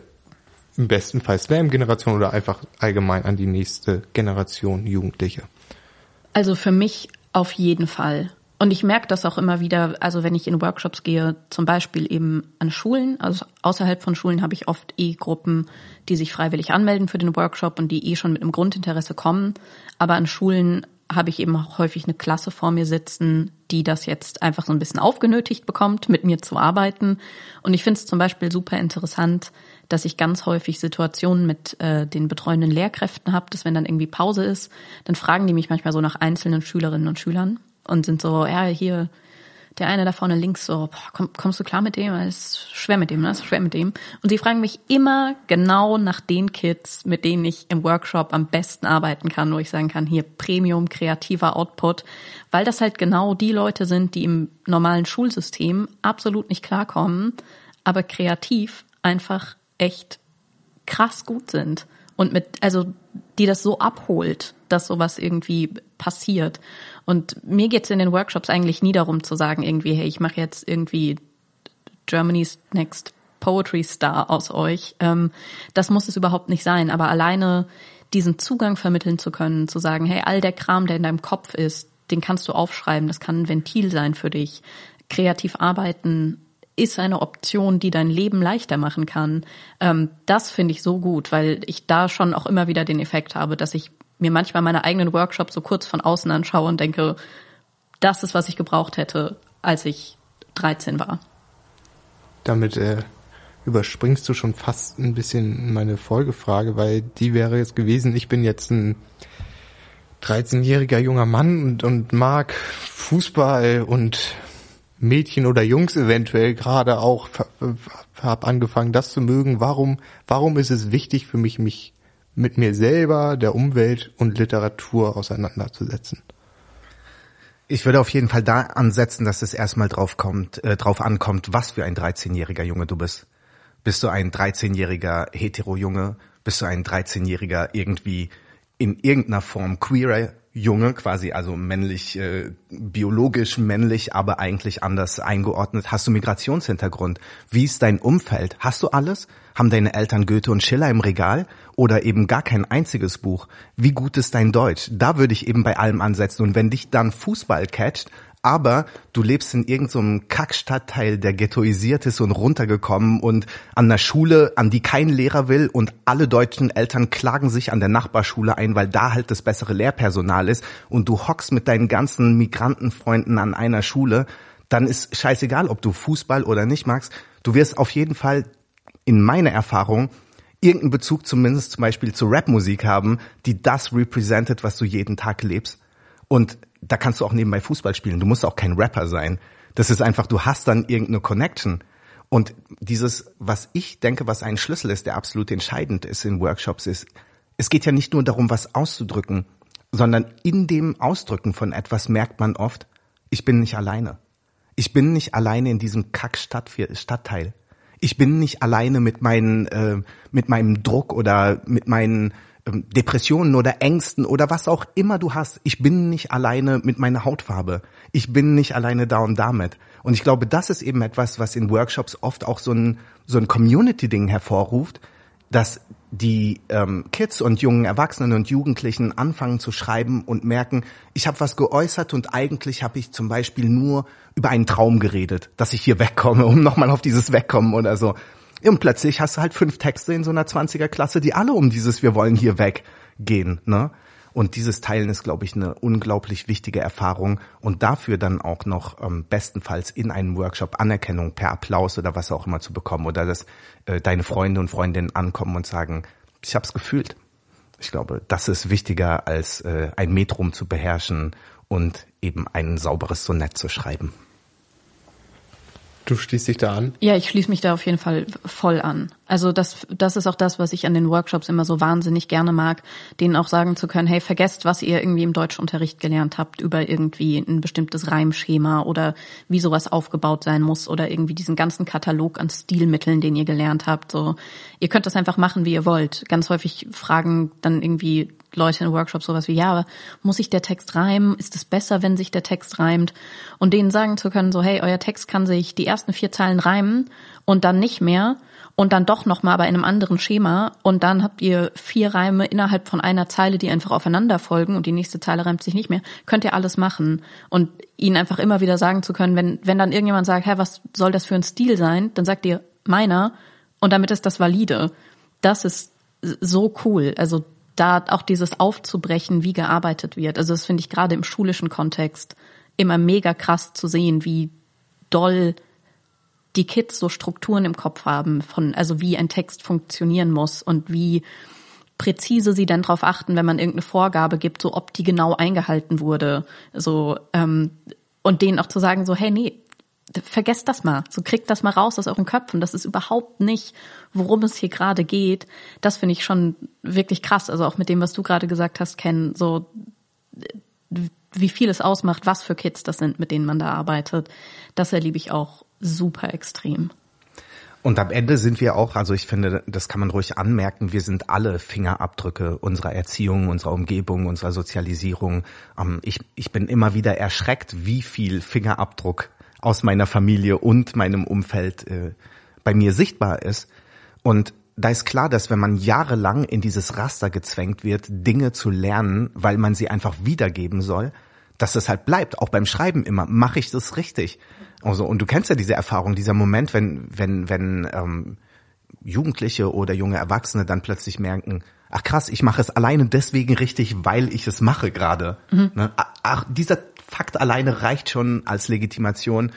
im besten Fall Slam-Generation oder einfach allgemein an die nächste Generation Jugendliche? Also für mich auf jeden Fall. Und ich merke das auch immer wieder, also wenn ich in Workshops gehe, zum Beispiel eben an Schulen, also außerhalb von Schulen habe ich oft eh Gruppen, die sich freiwillig anmelden für den Workshop und die eh schon mit einem Grundinteresse kommen. Aber an Schulen habe ich eben auch häufig eine Klasse vor mir sitzen, die das jetzt einfach so ein bisschen aufgenötigt bekommt, mit mir zu arbeiten. Und ich finde es zum Beispiel super interessant, dass ich ganz häufig Situationen mit äh, den betreuenden Lehrkräften habe, dass wenn dann irgendwie Pause ist, dann fragen die mich manchmal so nach einzelnen Schülerinnen und Schülern und sind so, ja, hier, der eine da vorne links so, boah, komm, kommst du klar mit dem? Es ist schwer mit dem, ne? Es ist schwer mit dem. Und sie fragen mich immer genau nach den Kids, mit denen ich im Workshop am besten arbeiten kann, wo ich sagen kann, hier Premium, kreativer Output, weil das halt genau die Leute sind, die im normalen Schulsystem absolut nicht klarkommen, aber kreativ einfach echt krass gut sind und mit, also die das so abholt, dass sowas irgendwie passiert. Und mir geht's in den Workshops eigentlich nie darum zu sagen, irgendwie, hey, ich mache jetzt irgendwie Germany's Next Poetry Star aus euch. Ähm, das muss es überhaupt nicht sein. Aber alleine diesen Zugang vermitteln zu können, zu sagen, hey, all der Kram, der in deinem Kopf ist, den kannst du aufschreiben, das kann ein Ventil sein für dich. Kreativ arbeiten ist eine Option, die dein Leben leichter machen kann. Ähm, das finde ich so gut, weil ich da schon auch immer wieder den Effekt habe, dass ich mir manchmal meine eigenen Workshops so kurz von außen anschaue und denke, das ist, was ich gebraucht hätte, als ich 13 war. Damit äh, überspringst du schon fast ein bisschen meine Folgefrage, weil die wäre jetzt gewesen, ich bin jetzt ein 13-jähriger junger Mann und, und mag Fußball und Mädchen oder Jungs eventuell gerade auch habe angefangen, das zu mögen. Warum, warum ist es wichtig für mich, mich mit mir selber, der Umwelt und Literatur auseinanderzusetzen? Ich würde auf jeden Fall da ansetzen, dass es erstmal drauf kommt, äh, drauf ankommt, was für ein 13-jähriger Junge du bist. Bist du ein 13-jähriger hetero-Junge? Bist du ein 13-jähriger irgendwie in irgendeiner Form queerer Junge, quasi also männlich, äh, biologisch männlich, aber eigentlich anders eingeordnet. Hast du Migrationshintergrund? Wie ist dein Umfeld? Hast du alles? Haben deine Eltern Goethe und Schiller im Regal oder eben gar kein einziges Buch? Wie gut ist dein Deutsch? Da würde ich eben bei allem ansetzen. Und wenn dich dann Fußball catcht, aber du lebst in irgendeinem so Kackstadtteil, der ghettoisiert ist und runtergekommen und an der Schule, an die kein Lehrer will und alle deutschen Eltern klagen sich an der Nachbarschule ein, weil da halt das bessere Lehrpersonal ist und du hockst mit deinen ganzen Migrantenfreunden an einer Schule, dann ist scheißegal, ob du Fußball oder nicht magst. Du wirst auf jeden Fall in meiner Erfahrung irgendeinen Bezug zumindest zum Beispiel zur Rapmusik haben, die das representet, was du jeden Tag lebst. Und da kannst du auch nebenbei Fußball spielen. Du musst auch kein Rapper sein. Das ist einfach, du hast dann irgendeine Connection. Und dieses, was ich denke, was ein Schlüssel ist, der absolut entscheidend ist in Workshops, ist, es geht ja nicht nur darum, was auszudrücken, sondern in dem Ausdrücken von etwas merkt man oft, ich bin nicht alleine. Ich bin nicht alleine in diesem Kack-Stadtteil. Ich bin nicht alleine mit meinen, äh, mit meinem Druck oder mit meinen Depressionen oder Ängsten oder was auch immer du hast. Ich bin nicht alleine mit meiner Hautfarbe. Ich bin nicht alleine da und damit. Und ich glaube, das ist eben etwas, was in Workshops oft auch so ein, so ein Community-Ding hervorruft, dass die ähm, Kids und jungen Erwachsenen und Jugendlichen anfangen zu schreiben und merken, ich habe was geäußert und eigentlich habe ich zum Beispiel nur über einen Traum geredet, dass ich hier wegkomme, um nochmal auf dieses Wegkommen oder so. Und plötzlich hast du halt fünf Texte in so einer 20er Klasse, die alle um dieses Wir wollen hier weg gehen. Ne? Und dieses Teilen ist, glaube ich, eine unglaublich wichtige Erfahrung und dafür dann auch noch ähm, bestenfalls in einem Workshop Anerkennung per Applaus oder was auch immer zu bekommen oder dass äh, deine Freunde und Freundinnen ankommen und sagen, ich habe es gefühlt. Ich glaube, das ist wichtiger als äh, ein Metrum zu beherrschen und eben ein sauberes Sonett zu schreiben. Du schließt dich da an? Ja, ich schließe mich da auf jeden Fall voll an. Also das, das ist auch das, was ich an den Workshops immer so wahnsinnig gerne mag, denen auch sagen zu können, hey, vergesst, was ihr irgendwie im Deutschunterricht gelernt habt über irgendwie ein bestimmtes Reimschema oder wie sowas aufgebaut sein muss oder irgendwie diesen ganzen Katalog an Stilmitteln, den ihr gelernt habt. So, ihr könnt das einfach machen, wie ihr wollt. Ganz häufig fragen dann irgendwie Leute in Workshops sowas wie, ja, muss sich der Text reimen? Ist es besser, wenn sich der Text reimt? Und denen sagen zu können, so, hey, euer Text kann sich die ersten vier Zeilen reimen und dann nicht mehr und dann doch nochmal aber in einem anderen Schema und dann habt ihr vier Reime innerhalb von einer Zeile, die einfach aufeinander folgen und die nächste Zeile reimt sich nicht mehr, könnt ihr alles machen und ihnen einfach immer wieder sagen zu können, wenn, wenn dann irgendjemand sagt, hä, was soll das für ein Stil sein, dann sagt ihr meiner und damit ist das valide. Das ist so cool. Also da auch dieses aufzubrechen, wie gearbeitet wird. Also das finde ich gerade im schulischen Kontext immer mega krass zu sehen, wie doll die Kids so Strukturen im Kopf haben von, also wie ein Text funktionieren muss und wie präzise sie dann darauf achten, wenn man irgendeine Vorgabe gibt, so ob die genau eingehalten wurde. So ähm, und denen auch zu sagen, so hey nee, vergesst das mal, so kriegt das mal raus aus euren Köpfen. Das ist überhaupt nicht, worum es hier gerade geht. Das finde ich schon wirklich krass. Also auch mit dem, was du gerade gesagt hast, Ken, so wie viel es ausmacht, was für Kids das sind, mit denen man da arbeitet. Das erlebe ich auch super extrem. Und am Ende sind wir auch, also ich finde, das kann man ruhig anmerken, wir sind alle Fingerabdrücke unserer Erziehung, unserer Umgebung, unserer Sozialisierung. Ähm, ich, ich bin immer wieder erschreckt, wie viel Fingerabdruck aus meiner Familie und meinem Umfeld äh, bei mir sichtbar ist. Und da ist klar, dass wenn man jahrelang in dieses Raster gezwängt wird, Dinge zu lernen, weil man sie einfach wiedergeben soll, dass es halt bleibt, auch beim Schreiben immer, mache ich das richtig? Also, und du kennst ja diese Erfahrung, dieser Moment, wenn, wenn, wenn ähm, Jugendliche oder junge Erwachsene dann plötzlich merken, ach krass, ich mache es alleine deswegen richtig, weil ich es mache gerade. Mhm. Ne? Ach, dieser Fakt alleine reicht schon als Legitimation.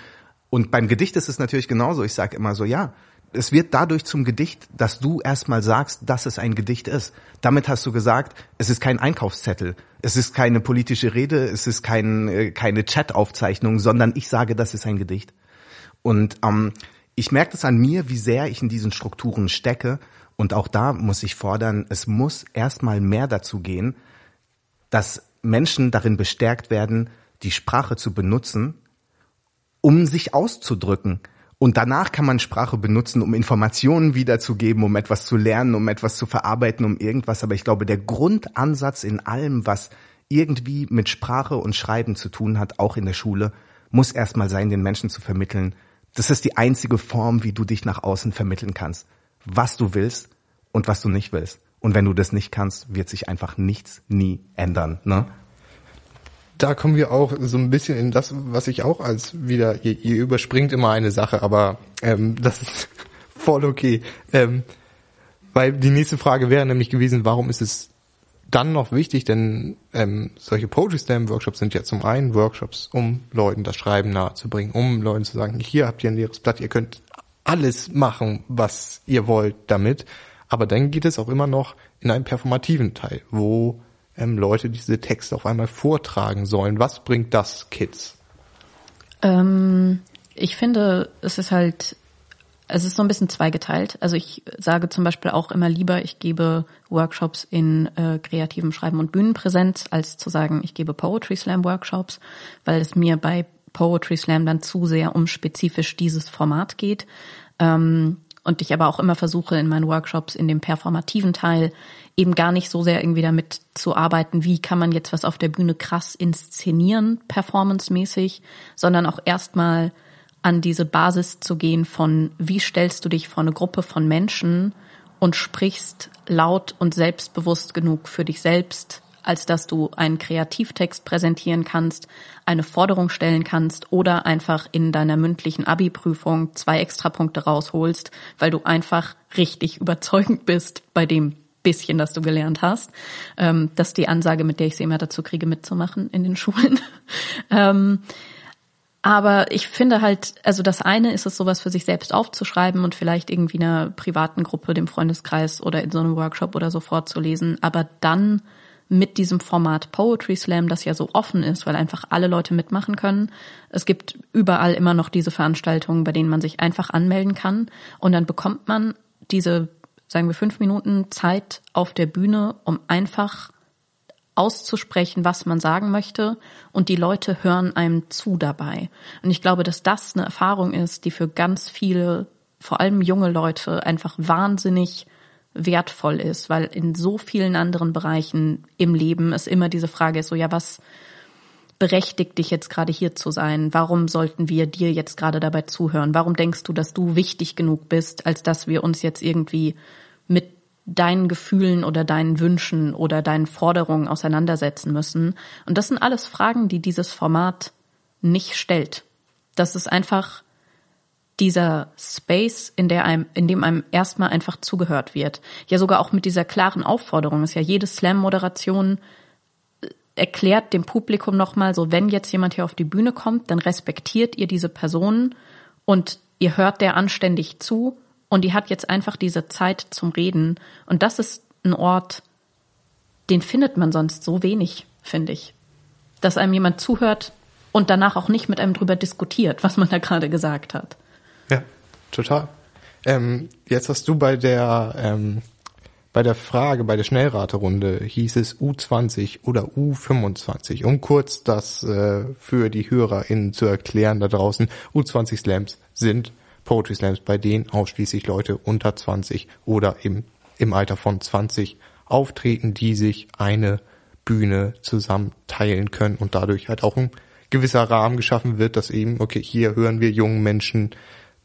Und beim Gedicht ist es natürlich genauso. Ich sage immer so, ja, es wird dadurch zum Gedicht, dass du erstmal sagst, dass es ein Gedicht ist. Damit hast du gesagt, es ist kein Einkaufszettel, es ist keine politische Rede, es ist kein, äh, keine Chat-Aufzeichnung, sondern ich sage, das ist ein Gedicht. Und ähm, ich merke das an mir, wie sehr ich in diesen Strukturen stecke. Und auch da muss ich fordern, es muss erstmal mehr dazu gehen, dass Menschen darin bestärkt werden, die Sprache zu benutzen, um sich auszudrücken und danach kann man Sprache benutzen, um Informationen wiederzugeben, um etwas zu lernen, um etwas zu verarbeiten, um irgendwas. Aber ich glaube, der Grundansatz in allem, was irgendwie mit Sprache und Schreiben zu tun hat, auch in der Schule, muss erstmal sein, den Menschen zu vermitteln. Das ist die einzige Form, wie du dich nach außen vermitteln kannst. Was du willst und was du nicht willst. Und wenn du das nicht kannst, wird sich einfach nichts nie ändern. Ne? Da kommen wir auch so ein bisschen in das, was ich auch als wieder, ihr, ihr überspringt immer eine Sache, aber ähm, das ist voll okay. Ähm, weil die nächste Frage wäre nämlich gewesen, warum ist es dann noch wichtig, denn ähm, solche Poetry Slam Workshops sind ja zum einen Workshops, um Leuten das Schreiben nahezubringen, um Leuten zu sagen, hier habt ihr ein leeres Blatt, ihr könnt alles machen, was ihr wollt damit. Aber dann geht es auch immer noch in einen performativen Teil, wo ähm, Leute diese Texte auf einmal vortragen sollen. Was bringt das Kids? Ähm, ich finde, es ist halt, es ist so ein bisschen zweigeteilt. Also ich sage zum Beispiel auch immer lieber, ich gebe Workshops in äh, kreativem Schreiben und Bühnenpräsenz, als zu sagen, ich gebe Poetry Slam Workshops, weil es mir bei Poetry Slam dann zu sehr um spezifisch dieses Format geht. Ähm, und ich aber auch immer versuche in meinen Workshops in dem performativen Teil eben gar nicht so sehr irgendwie damit zu arbeiten, wie kann man jetzt was auf der Bühne krass inszenieren, performancemäßig, sondern auch erstmal an diese Basis zu gehen von, wie stellst du dich vor eine Gruppe von Menschen und sprichst laut und selbstbewusst genug für dich selbst, als dass du einen Kreativtext präsentieren kannst, eine Forderung stellen kannst oder einfach in deiner mündlichen Abi-Prüfung zwei Extrapunkte rausholst, weil du einfach richtig überzeugend bist bei dem bisschen, das du gelernt hast. Ähm, das ist die Ansage, mit der ich sie immer dazu kriege, mitzumachen in den Schulen. ähm, aber ich finde halt, also das eine ist es, sowas für sich selbst aufzuschreiben und vielleicht irgendwie einer privaten Gruppe, dem Freundeskreis oder in so einem Workshop oder so vorzulesen. Aber dann mit diesem Format Poetry Slam, das ja so offen ist, weil einfach alle Leute mitmachen können. Es gibt überall immer noch diese Veranstaltungen, bei denen man sich einfach anmelden kann und dann bekommt man diese, sagen wir, fünf Minuten Zeit auf der Bühne, um einfach auszusprechen, was man sagen möchte und die Leute hören einem zu dabei. Und ich glaube, dass das eine Erfahrung ist, die für ganz viele, vor allem junge Leute, einfach wahnsinnig wertvoll ist, weil in so vielen anderen Bereichen im Leben es immer diese Frage ist, so ja, was berechtigt dich jetzt gerade hier zu sein? Warum sollten wir dir jetzt gerade dabei zuhören? Warum denkst du, dass du wichtig genug bist, als dass wir uns jetzt irgendwie mit deinen Gefühlen oder deinen Wünschen oder deinen Forderungen auseinandersetzen müssen? Und das sind alles Fragen, die dieses Format nicht stellt. Das ist einfach dieser Space, in der einem, in dem einem erstmal einfach zugehört wird. Ja, sogar auch mit dieser klaren Aufforderung ist ja jede Slam-Moderation äh, erklärt dem Publikum nochmal so, wenn jetzt jemand hier auf die Bühne kommt, dann respektiert ihr diese Person und ihr hört der anständig zu und die hat jetzt einfach diese Zeit zum Reden. Und das ist ein Ort, den findet man sonst so wenig, finde ich. Dass einem jemand zuhört und danach auch nicht mit einem drüber diskutiert, was man da gerade gesagt hat. Total. Ähm, jetzt hast du bei der ähm, bei der Frage, bei der Schnellraterunde hieß es U20 oder U25. Um kurz das äh, für die HörerInnen zu erklären da draußen, U20 Slams sind Poetry Slams, bei denen ausschließlich Leute unter 20 oder im, im Alter von 20 auftreten, die sich eine Bühne zusammen teilen können und dadurch halt auch ein gewisser Rahmen geschaffen wird, dass eben, okay, hier hören wir jungen Menschen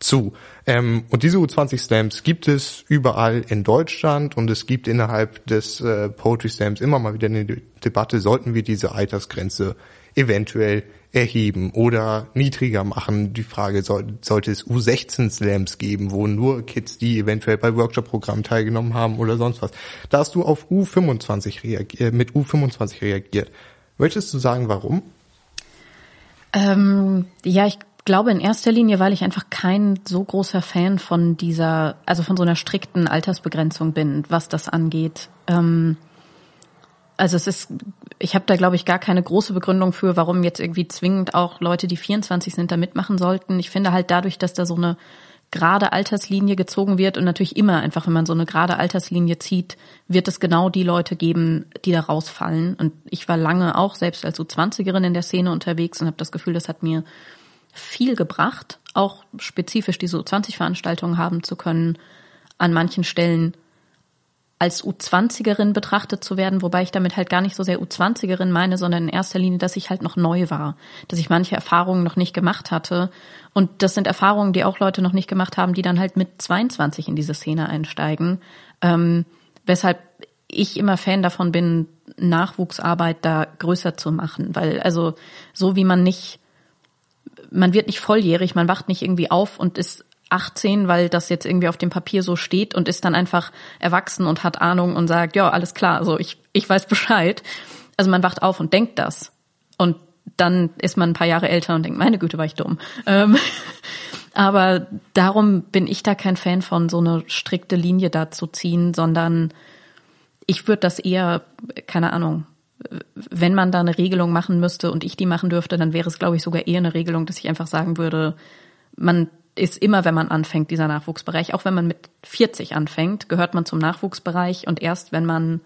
zu. Ähm, und diese U20 Slams gibt es überall in Deutschland und es gibt innerhalb des äh, Poetry Slams immer mal wieder eine Debatte, sollten wir diese Altersgrenze eventuell erheben oder niedriger machen. Die Frage, soll, sollte es U16 Slams geben, wo nur Kids, die eventuell bei Workshop-Programmen teilgenommen haben oder sonst was. Da hast du auf U25 reagiert, äh, mit U25 reagiert. Möchtest du sagen, warum? Ähm, ja, ich glaube in erster Linie, weil ich einfach kein so großer Fan von dieser, also von so einer strikten Altersbegrenzung bin, was das angeht. Ähm, also es ist, ich habe da glaube ich gar keine große Begründung für, warum jetzt irgendwie zwingend auch Leute, die 24 sind, da mitmachen sollten. Ich finde halt dadurch, dass da so eine gerade Alterslinie gezogen wird und natürlich immer einfach, wenn man so eine gerade Alterslinie zieht, wird es genau die Leute geben, die da rausfallen. Und ich war lange auch selbst als so 20erin in der Szene unterwegs und habe das Gefühl, das hat mir viel gebracht, auch spezifisch diese U20-Veranstaltungen haben zu können, an manchen Stellen als U20erin betrachtet zu werden, wobei ich damit halt gar nicht so sehr U20erin meine, sondern in erster Linie, dass ich halt noch neu war, dass ich manche Erfahrungen noch nicht gemacht hatte. Und das sind Erfahrungen, die auch Leute noch nicht gemacht haben, die dann halt mit 22 in diese Szene einsteigen. Ähm, weshalb ich immer Fan davon bin, Nachwuchsarbeit da größer zu machen, weil also so wie man nicht man wird nicht volljährig, man wacht nicht irgendwie auf und ist 18, weil das jetzt irgendwie auf dem Papier so steht und ist dann einfach erwachsen und hat Ahnung und sagt, ja, alles klar, also ich, ich weiß Bescheid. Also man wacht auf und denkt das. Und dann ist man ein paar Jahre älter und denkt, meine Güte, war ich dumm. Ähm, aber darum bin ich da kein Fan von, so eine strikte Linie da zu ziehen, sondern ich würde das eher, keine Ahnung, wenn man da eine Regelung machen müsste und ich die machen dürfte, dann wäre es, glaube ich, sogar eher eine Regelung, dass ich einfach sagen würde, man ist immer, wenn man anfängt, dieser Nachwuchsbereich. Auch wenn man mit 40 anfängt, gehört man zum Nachwuchsbereich und erst wenn man,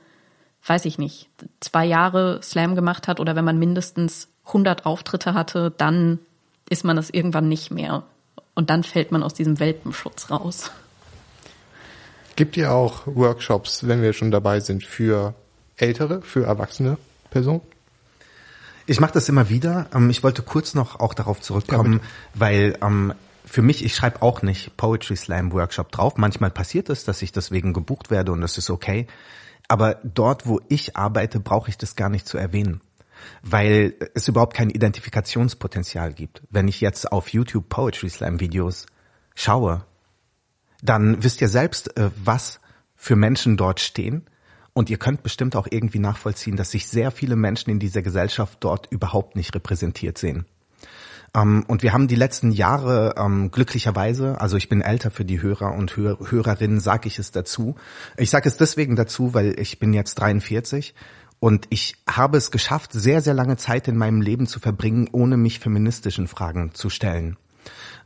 weiß ich nicht, zwei Jahre Slam gemacht hat oder wenn man mindestens 100 Auftritte hatte, dann ist man das irgendwann nicht mehr. Und dann fällt man aus diesem Welpenschutz raus. Gibt ihr auch Workshops, wenn wir schon dabei sind, für ältere, für erwachsene Personen? Ich mache das immer wieder. Ähm, ich wollte kurz noch auch darauf zurückkommen, ja, weil ähm, für mich, ich schreibe auch nicht Poetry Slam Workshop drauf. Manchmal passiert es, dass ich deswegen gebucht werde und das ist okay. Aber dort, wo ich arbeite, brauche ich das gar nicht zu erwähnen, weil es überhaupt kein Identifikationspotenzial gibt. Wenn ich jetzt auf YouTube Poetry Slam Videos schaue, dann wisst ihr selbst, äh, was für Menschen dort stehen. Und ihr könnt bestimmt auch irgendwie nachvollziehen, dass sich sehr viele Menschen in dieser Gesellschaft dort überhaupt nicht repräsentiert sehen. Ähm, und wir haben die letzten Jahre ähm, glücklicherweise, also ich bin älter für die Hörer und Hör Hörerinnen, sage ich es dazu. Ich sage es deswegen dazu, weil ich bin jetzt 43 und ich habe es geschafft, sehr, sehr lange Zeit in meinem Leben zu verbringen, ohne mich feministischen Fragen zu stellen.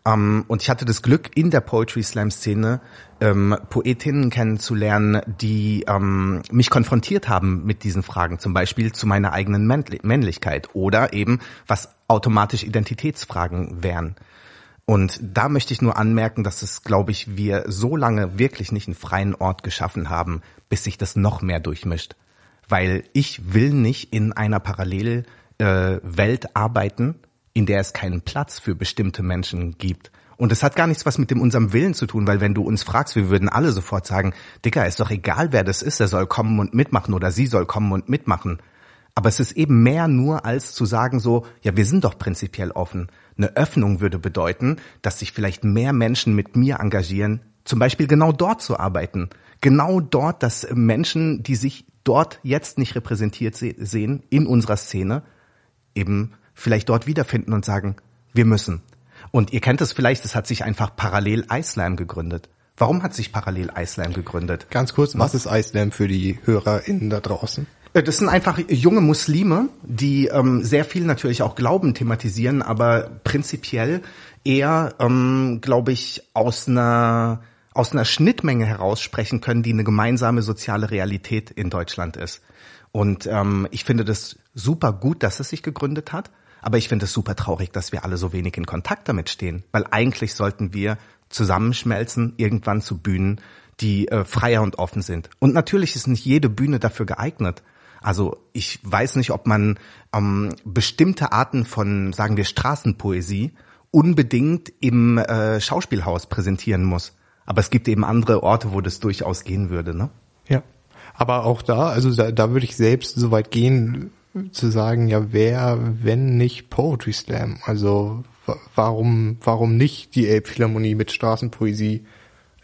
Ähm, und ich hatte das Glück, in der Poetry Slam Szene ähm, Poetinnen kennenzulernen, die ähm, mich konfrontiert haben mit diesen Fragen, zum Beispiel zu meiner eigenen Männlichkeit oder eben was automatisch Identitätsfragen wären. Und da möchte ich nur anmerken, dass es, glaube ich, wir so lange wirklich nicht einen freien Ort geschaffen haben, bis sich das noch mehr durchmischt. Weil ich will nicht in einer Parallelwelt äh, arbeiten, in der es keinen Platz für bestimmte Menschen gibt. Und es hat gar nichts was mit dem unserem Willen zu tun, weil wenn du uns fragst, wir würden alle sofort sagen, Dicker, ist doch egal, wer das ist, er soll kommen und mitmachen oder sie soll kommen und mitmachen. Aber es ist eben mehr nur als zu sagen so, ja, wir sind doch prinzipiell offen. Eine Öffnung würde bedeuten, dass sich vielleicht mehr Menschen mit mir engagieren, zum Beispiel genau dort zu arbeiten. Genau dort, dass Menschen, die sich dort jetzt nicht repräsentiert sehen in unserer Szene, eben vielleicht dort wiederfinden und sagen, wir müssen. Und ihr kennt es vielleicht, es hat sich einfach parallel Islam gegründet. Warum hat sich parallel Islam gegründet? Ganz kurz, was ist Islam für die HörerInnen da draußen? Äh, das sind einfach junge Muslime, die ähm, sehr viel natürlich auch Glauben thematisieren, aber prinzipiell eher, ähm, glaube ich, aus einer aus einer Schnittmenge heraus sprechen können, die eine gemeinsame soziale Realität in Deutschland ist. Und ähm, ich finde das super gut, dass es sich gegründet hat. Aber ich finde es super traurig, dass wir alle so wenig in Kontakt damit stehen, weil eigentlich sollten wir zusammenschmelzen irgendwann zu Bühnen, die äh, freier und offen sind. Und natürlich ist nicht jede Bühne dafür geeignet. Also ich weiß nicht, ob man ähm, bestimmte Arten von, sagen wir, Straßenpoesie unbedingt im äh, Schauspielhaus präsentieren muss. Aber es gibt eben andere Orte, wo das durchaus gehen würde, ne? Ja. Aber auch da, also da, da würde ich selbst so weit gehen, zu sagen, ja, wer, wenn nicht Poetry Slam? Also warum, warum nicht die Elbphilharmonie mit Straßenpoesie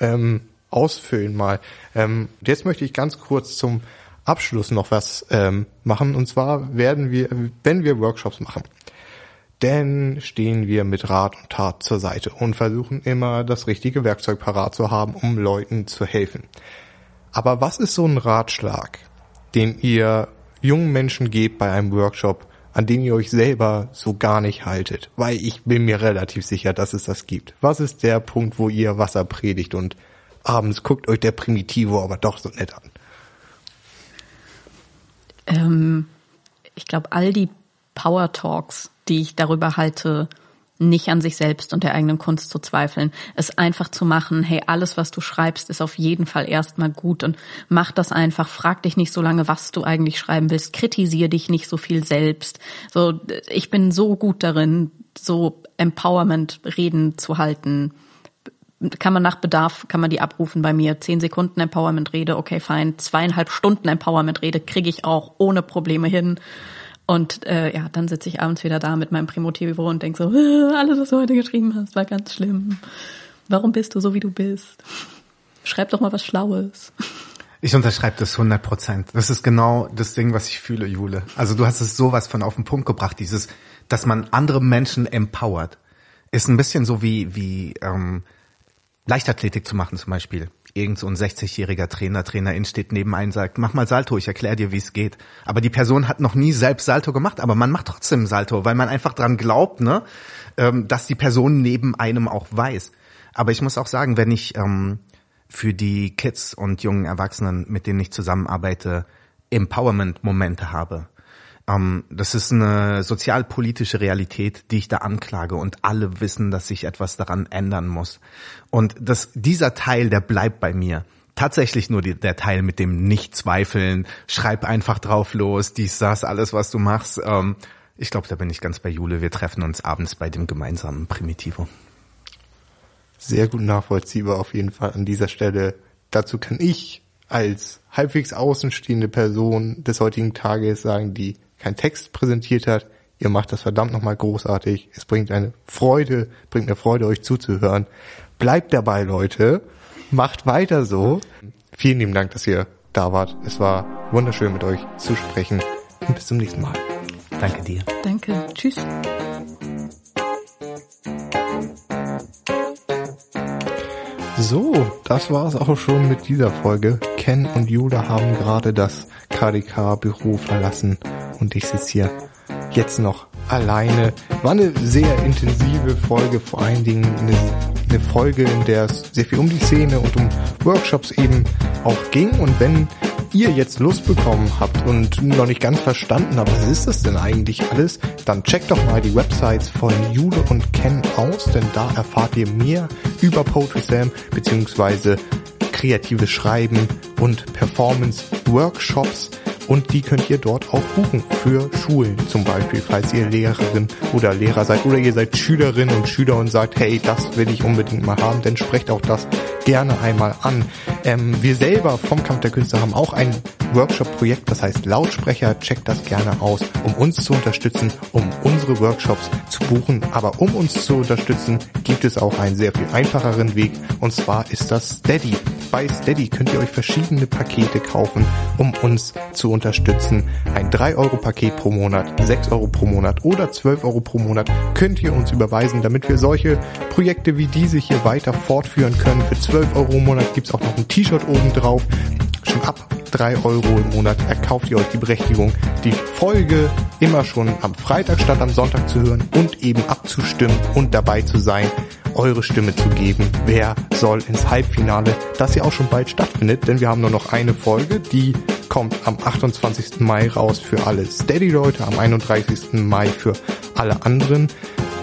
ähm, ausfüllen mal? Ähm, jetzt möchte ich ganz kurz zum Abschluss noch was ähm, machen. Und zwar werden wir, wenn wir Workshops machen, denn stehen wir mit Rat und Tat zur Seite und versuchen immer das richtige Werkzeug parat zu haben, um Leuten zu helfen. Aber was ist so ein Ratschlag, den ihr jungen Menschen gebt bei einem Workshop, an dem ihr euch selber so gar nicht haltet? Weil ich bin mir relativ sicher, dass es das gibt. Was ist der Punkt, wo ihr Wasser predigt und abends guckt euch der Primitivo aber doch so nett an? Ähm, ich glaube, all die Power Talks, die ich darüber halte, nicht an sich selbst und der eigenen Kunst zu zweifeln, es einfach zu machen, hey, alles, was du schreibst, ist auf jeden Fall erstmal gut und mach das einfach, frag dich nicht so lange, was du eigentlich schreiben willst, kritisiere dich nicht so viel selbst. So, ich bin so gut darin, so Empowerment-Reden zu halten. Kann man nach Bedarf, kann man die abrufen bei mir. Zehn Sekunden Empowerment-Rede, okay, fein. Zweieinhalb Stunden Empowerment-Rede kriege ich auch ohne Probleme hin. Und äh, ja, dann sitze ich abends wieder da mit meinem Primotivo und denke so, äh, alles, was du heute geschrieben hast, war ganz schlimm. Warum bist du so, wie du bist? Schreib doch mal was Schlaues. Ich unterschreibe das 100 Prozent. Das ist genau das Ding, was ich fühle, Jule. Also du hast es sowas von auf den Punkt gebracht, dieses, dass man andere Menschen empowert. Ist ein bisschen so wie, wie ähm, Leichtathletik zu machen zum Beispiel irgend so ein 60-jähriger Trainer, Trainerin steht neben einen und sagt, mach mal Salto, ich erkläre dir, wie es geht. Aber die Person hat noch nie selbst Salto gemacht, aber man macht trotzdem Salto, weil man einfach dran glaubt, ne, ähm, dass die Person neben einem auch weiß. Aber ich muss auch sagen, wenn ich ähm, für die Kids und jungen Erwachsenen, mit denen ich zusammenarbeite, Empowerment-Momente habe, ähm, das ist eine sozialpolitische Realität, die ich da anklage und alle wissen, dass sich etwas daran ändern muss. Und das, dieser Teil, der bleibt bei mir. Tatsächlich nur die, der Teil mit dem Nicht-Zweifeln, schreib einfach drauf los, dies, das, alles, was du machst. Ähm, ich glaube, da bin ich ganz bei Jule. Wir treffen uns abends bei dem gemeinsamen Primitivo. Sehr gut nachvollziehbar auf jeden Fall an dieser Stelle. Dazu kann ich als halbwegs außenstehende Person des heutigen Tages sagen, die keinen Text präsentiert hat. Ihr macht das verdammt nochmal großartig. Es bringt eine Freude, bringt eine Freude, euch zuzuhören. Bleibt dabei, Leute. Macht weiter so. Vielen lieben Dank, dass ihr da wart. Es war wunderschön mit euch zu sprechen. Und bis zum nächsten Mal. Danke dir. Danke. Tschüss. So, das war es auch schon mit dieser Folge. Ken und Jule haben gerade das KDK-Büro verlassen und ich sitze hier jetzt noch alleine. War eine sehr intensive Folge, vor allen Dingen eine, eine Folge, in der es sehr viel um die Szene und um Workshops eben auch ging. Und wenn ihr jetzt Lust bekommen habt und noch nicht ganz verstanden habt, was ist das denn eigentlich alles, dann checkt doch mal die Websites von Jule und Ken aus, denn da erfahrt ihr mehr über Poetry Slam beziehungsweise kreatives Schreiben und Performance Workshops und die könnt ihr dort auch buchen für Schulen. Zum Beispiel, falls ihr Lehrerin oder Lehrer seid oder ihr seid Schülerin und Schüler und sagt, hey, das will ich unbedingt mal haben, dann sprecht auch das gerne einmal an. Ähm, wir selber vom Kampf der Künste haben auch ein Workshop-Projekt, das heißt Lautsprecher, checkt das gerne aus, um uns zu unterstützen, um unsere Workshops zu buchen. Aber um uns zu unterstützen, gibt es auch einen sehr viel einfacheren Weg und zwar ist das Steady. Bei Steady könnt ihr euch verschiedene Pakete kaufen, um uns zu unterstützen. Ein 3-Euro-Paket pro Monat, 6 Euro pro Monat oder 12 Euro pro Monat könnt ihr uns überweisen, damit wir solche Projekte wie diese hier weiter fortführen können. Für 12 Euro im Monat gibt's auch noch ein T-Shirt oben drauf. Schon ab 3 Euro im Monat erkauft ihr euch die Berechtigung, die Folge immer schon am Freitag statt am Sonntag zu hören und eben abzustimmen und dabei zu sein, eure Stimme zu geben. Wer soll ins Halbfinale, das ja auch schon bald stattfindet, denn wir haben nur noch eine Folge, die kommt am 28. Mai raus für alle Steady-Leute, am 31. Mai für alle anderen.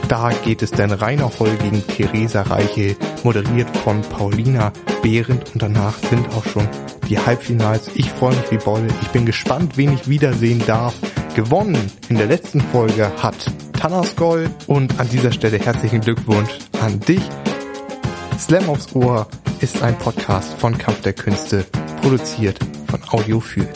Da geht es dann Rainer Holl gegen Theresa Reiche, moderiert von Paulina Behrendt und danach sind auch schon die Halbfinals. Ich freue mich wie Bolle. Ich bin gespannt, wen ich wiedersehen darf. Gewonnen in der letzten Folge hat Tanaskol und an dieser Stelle herzlichen Glückwunsch an dich. Slam aufs Ohr ist ein Podcast von Kampf der Künste, produziert von Audiophil.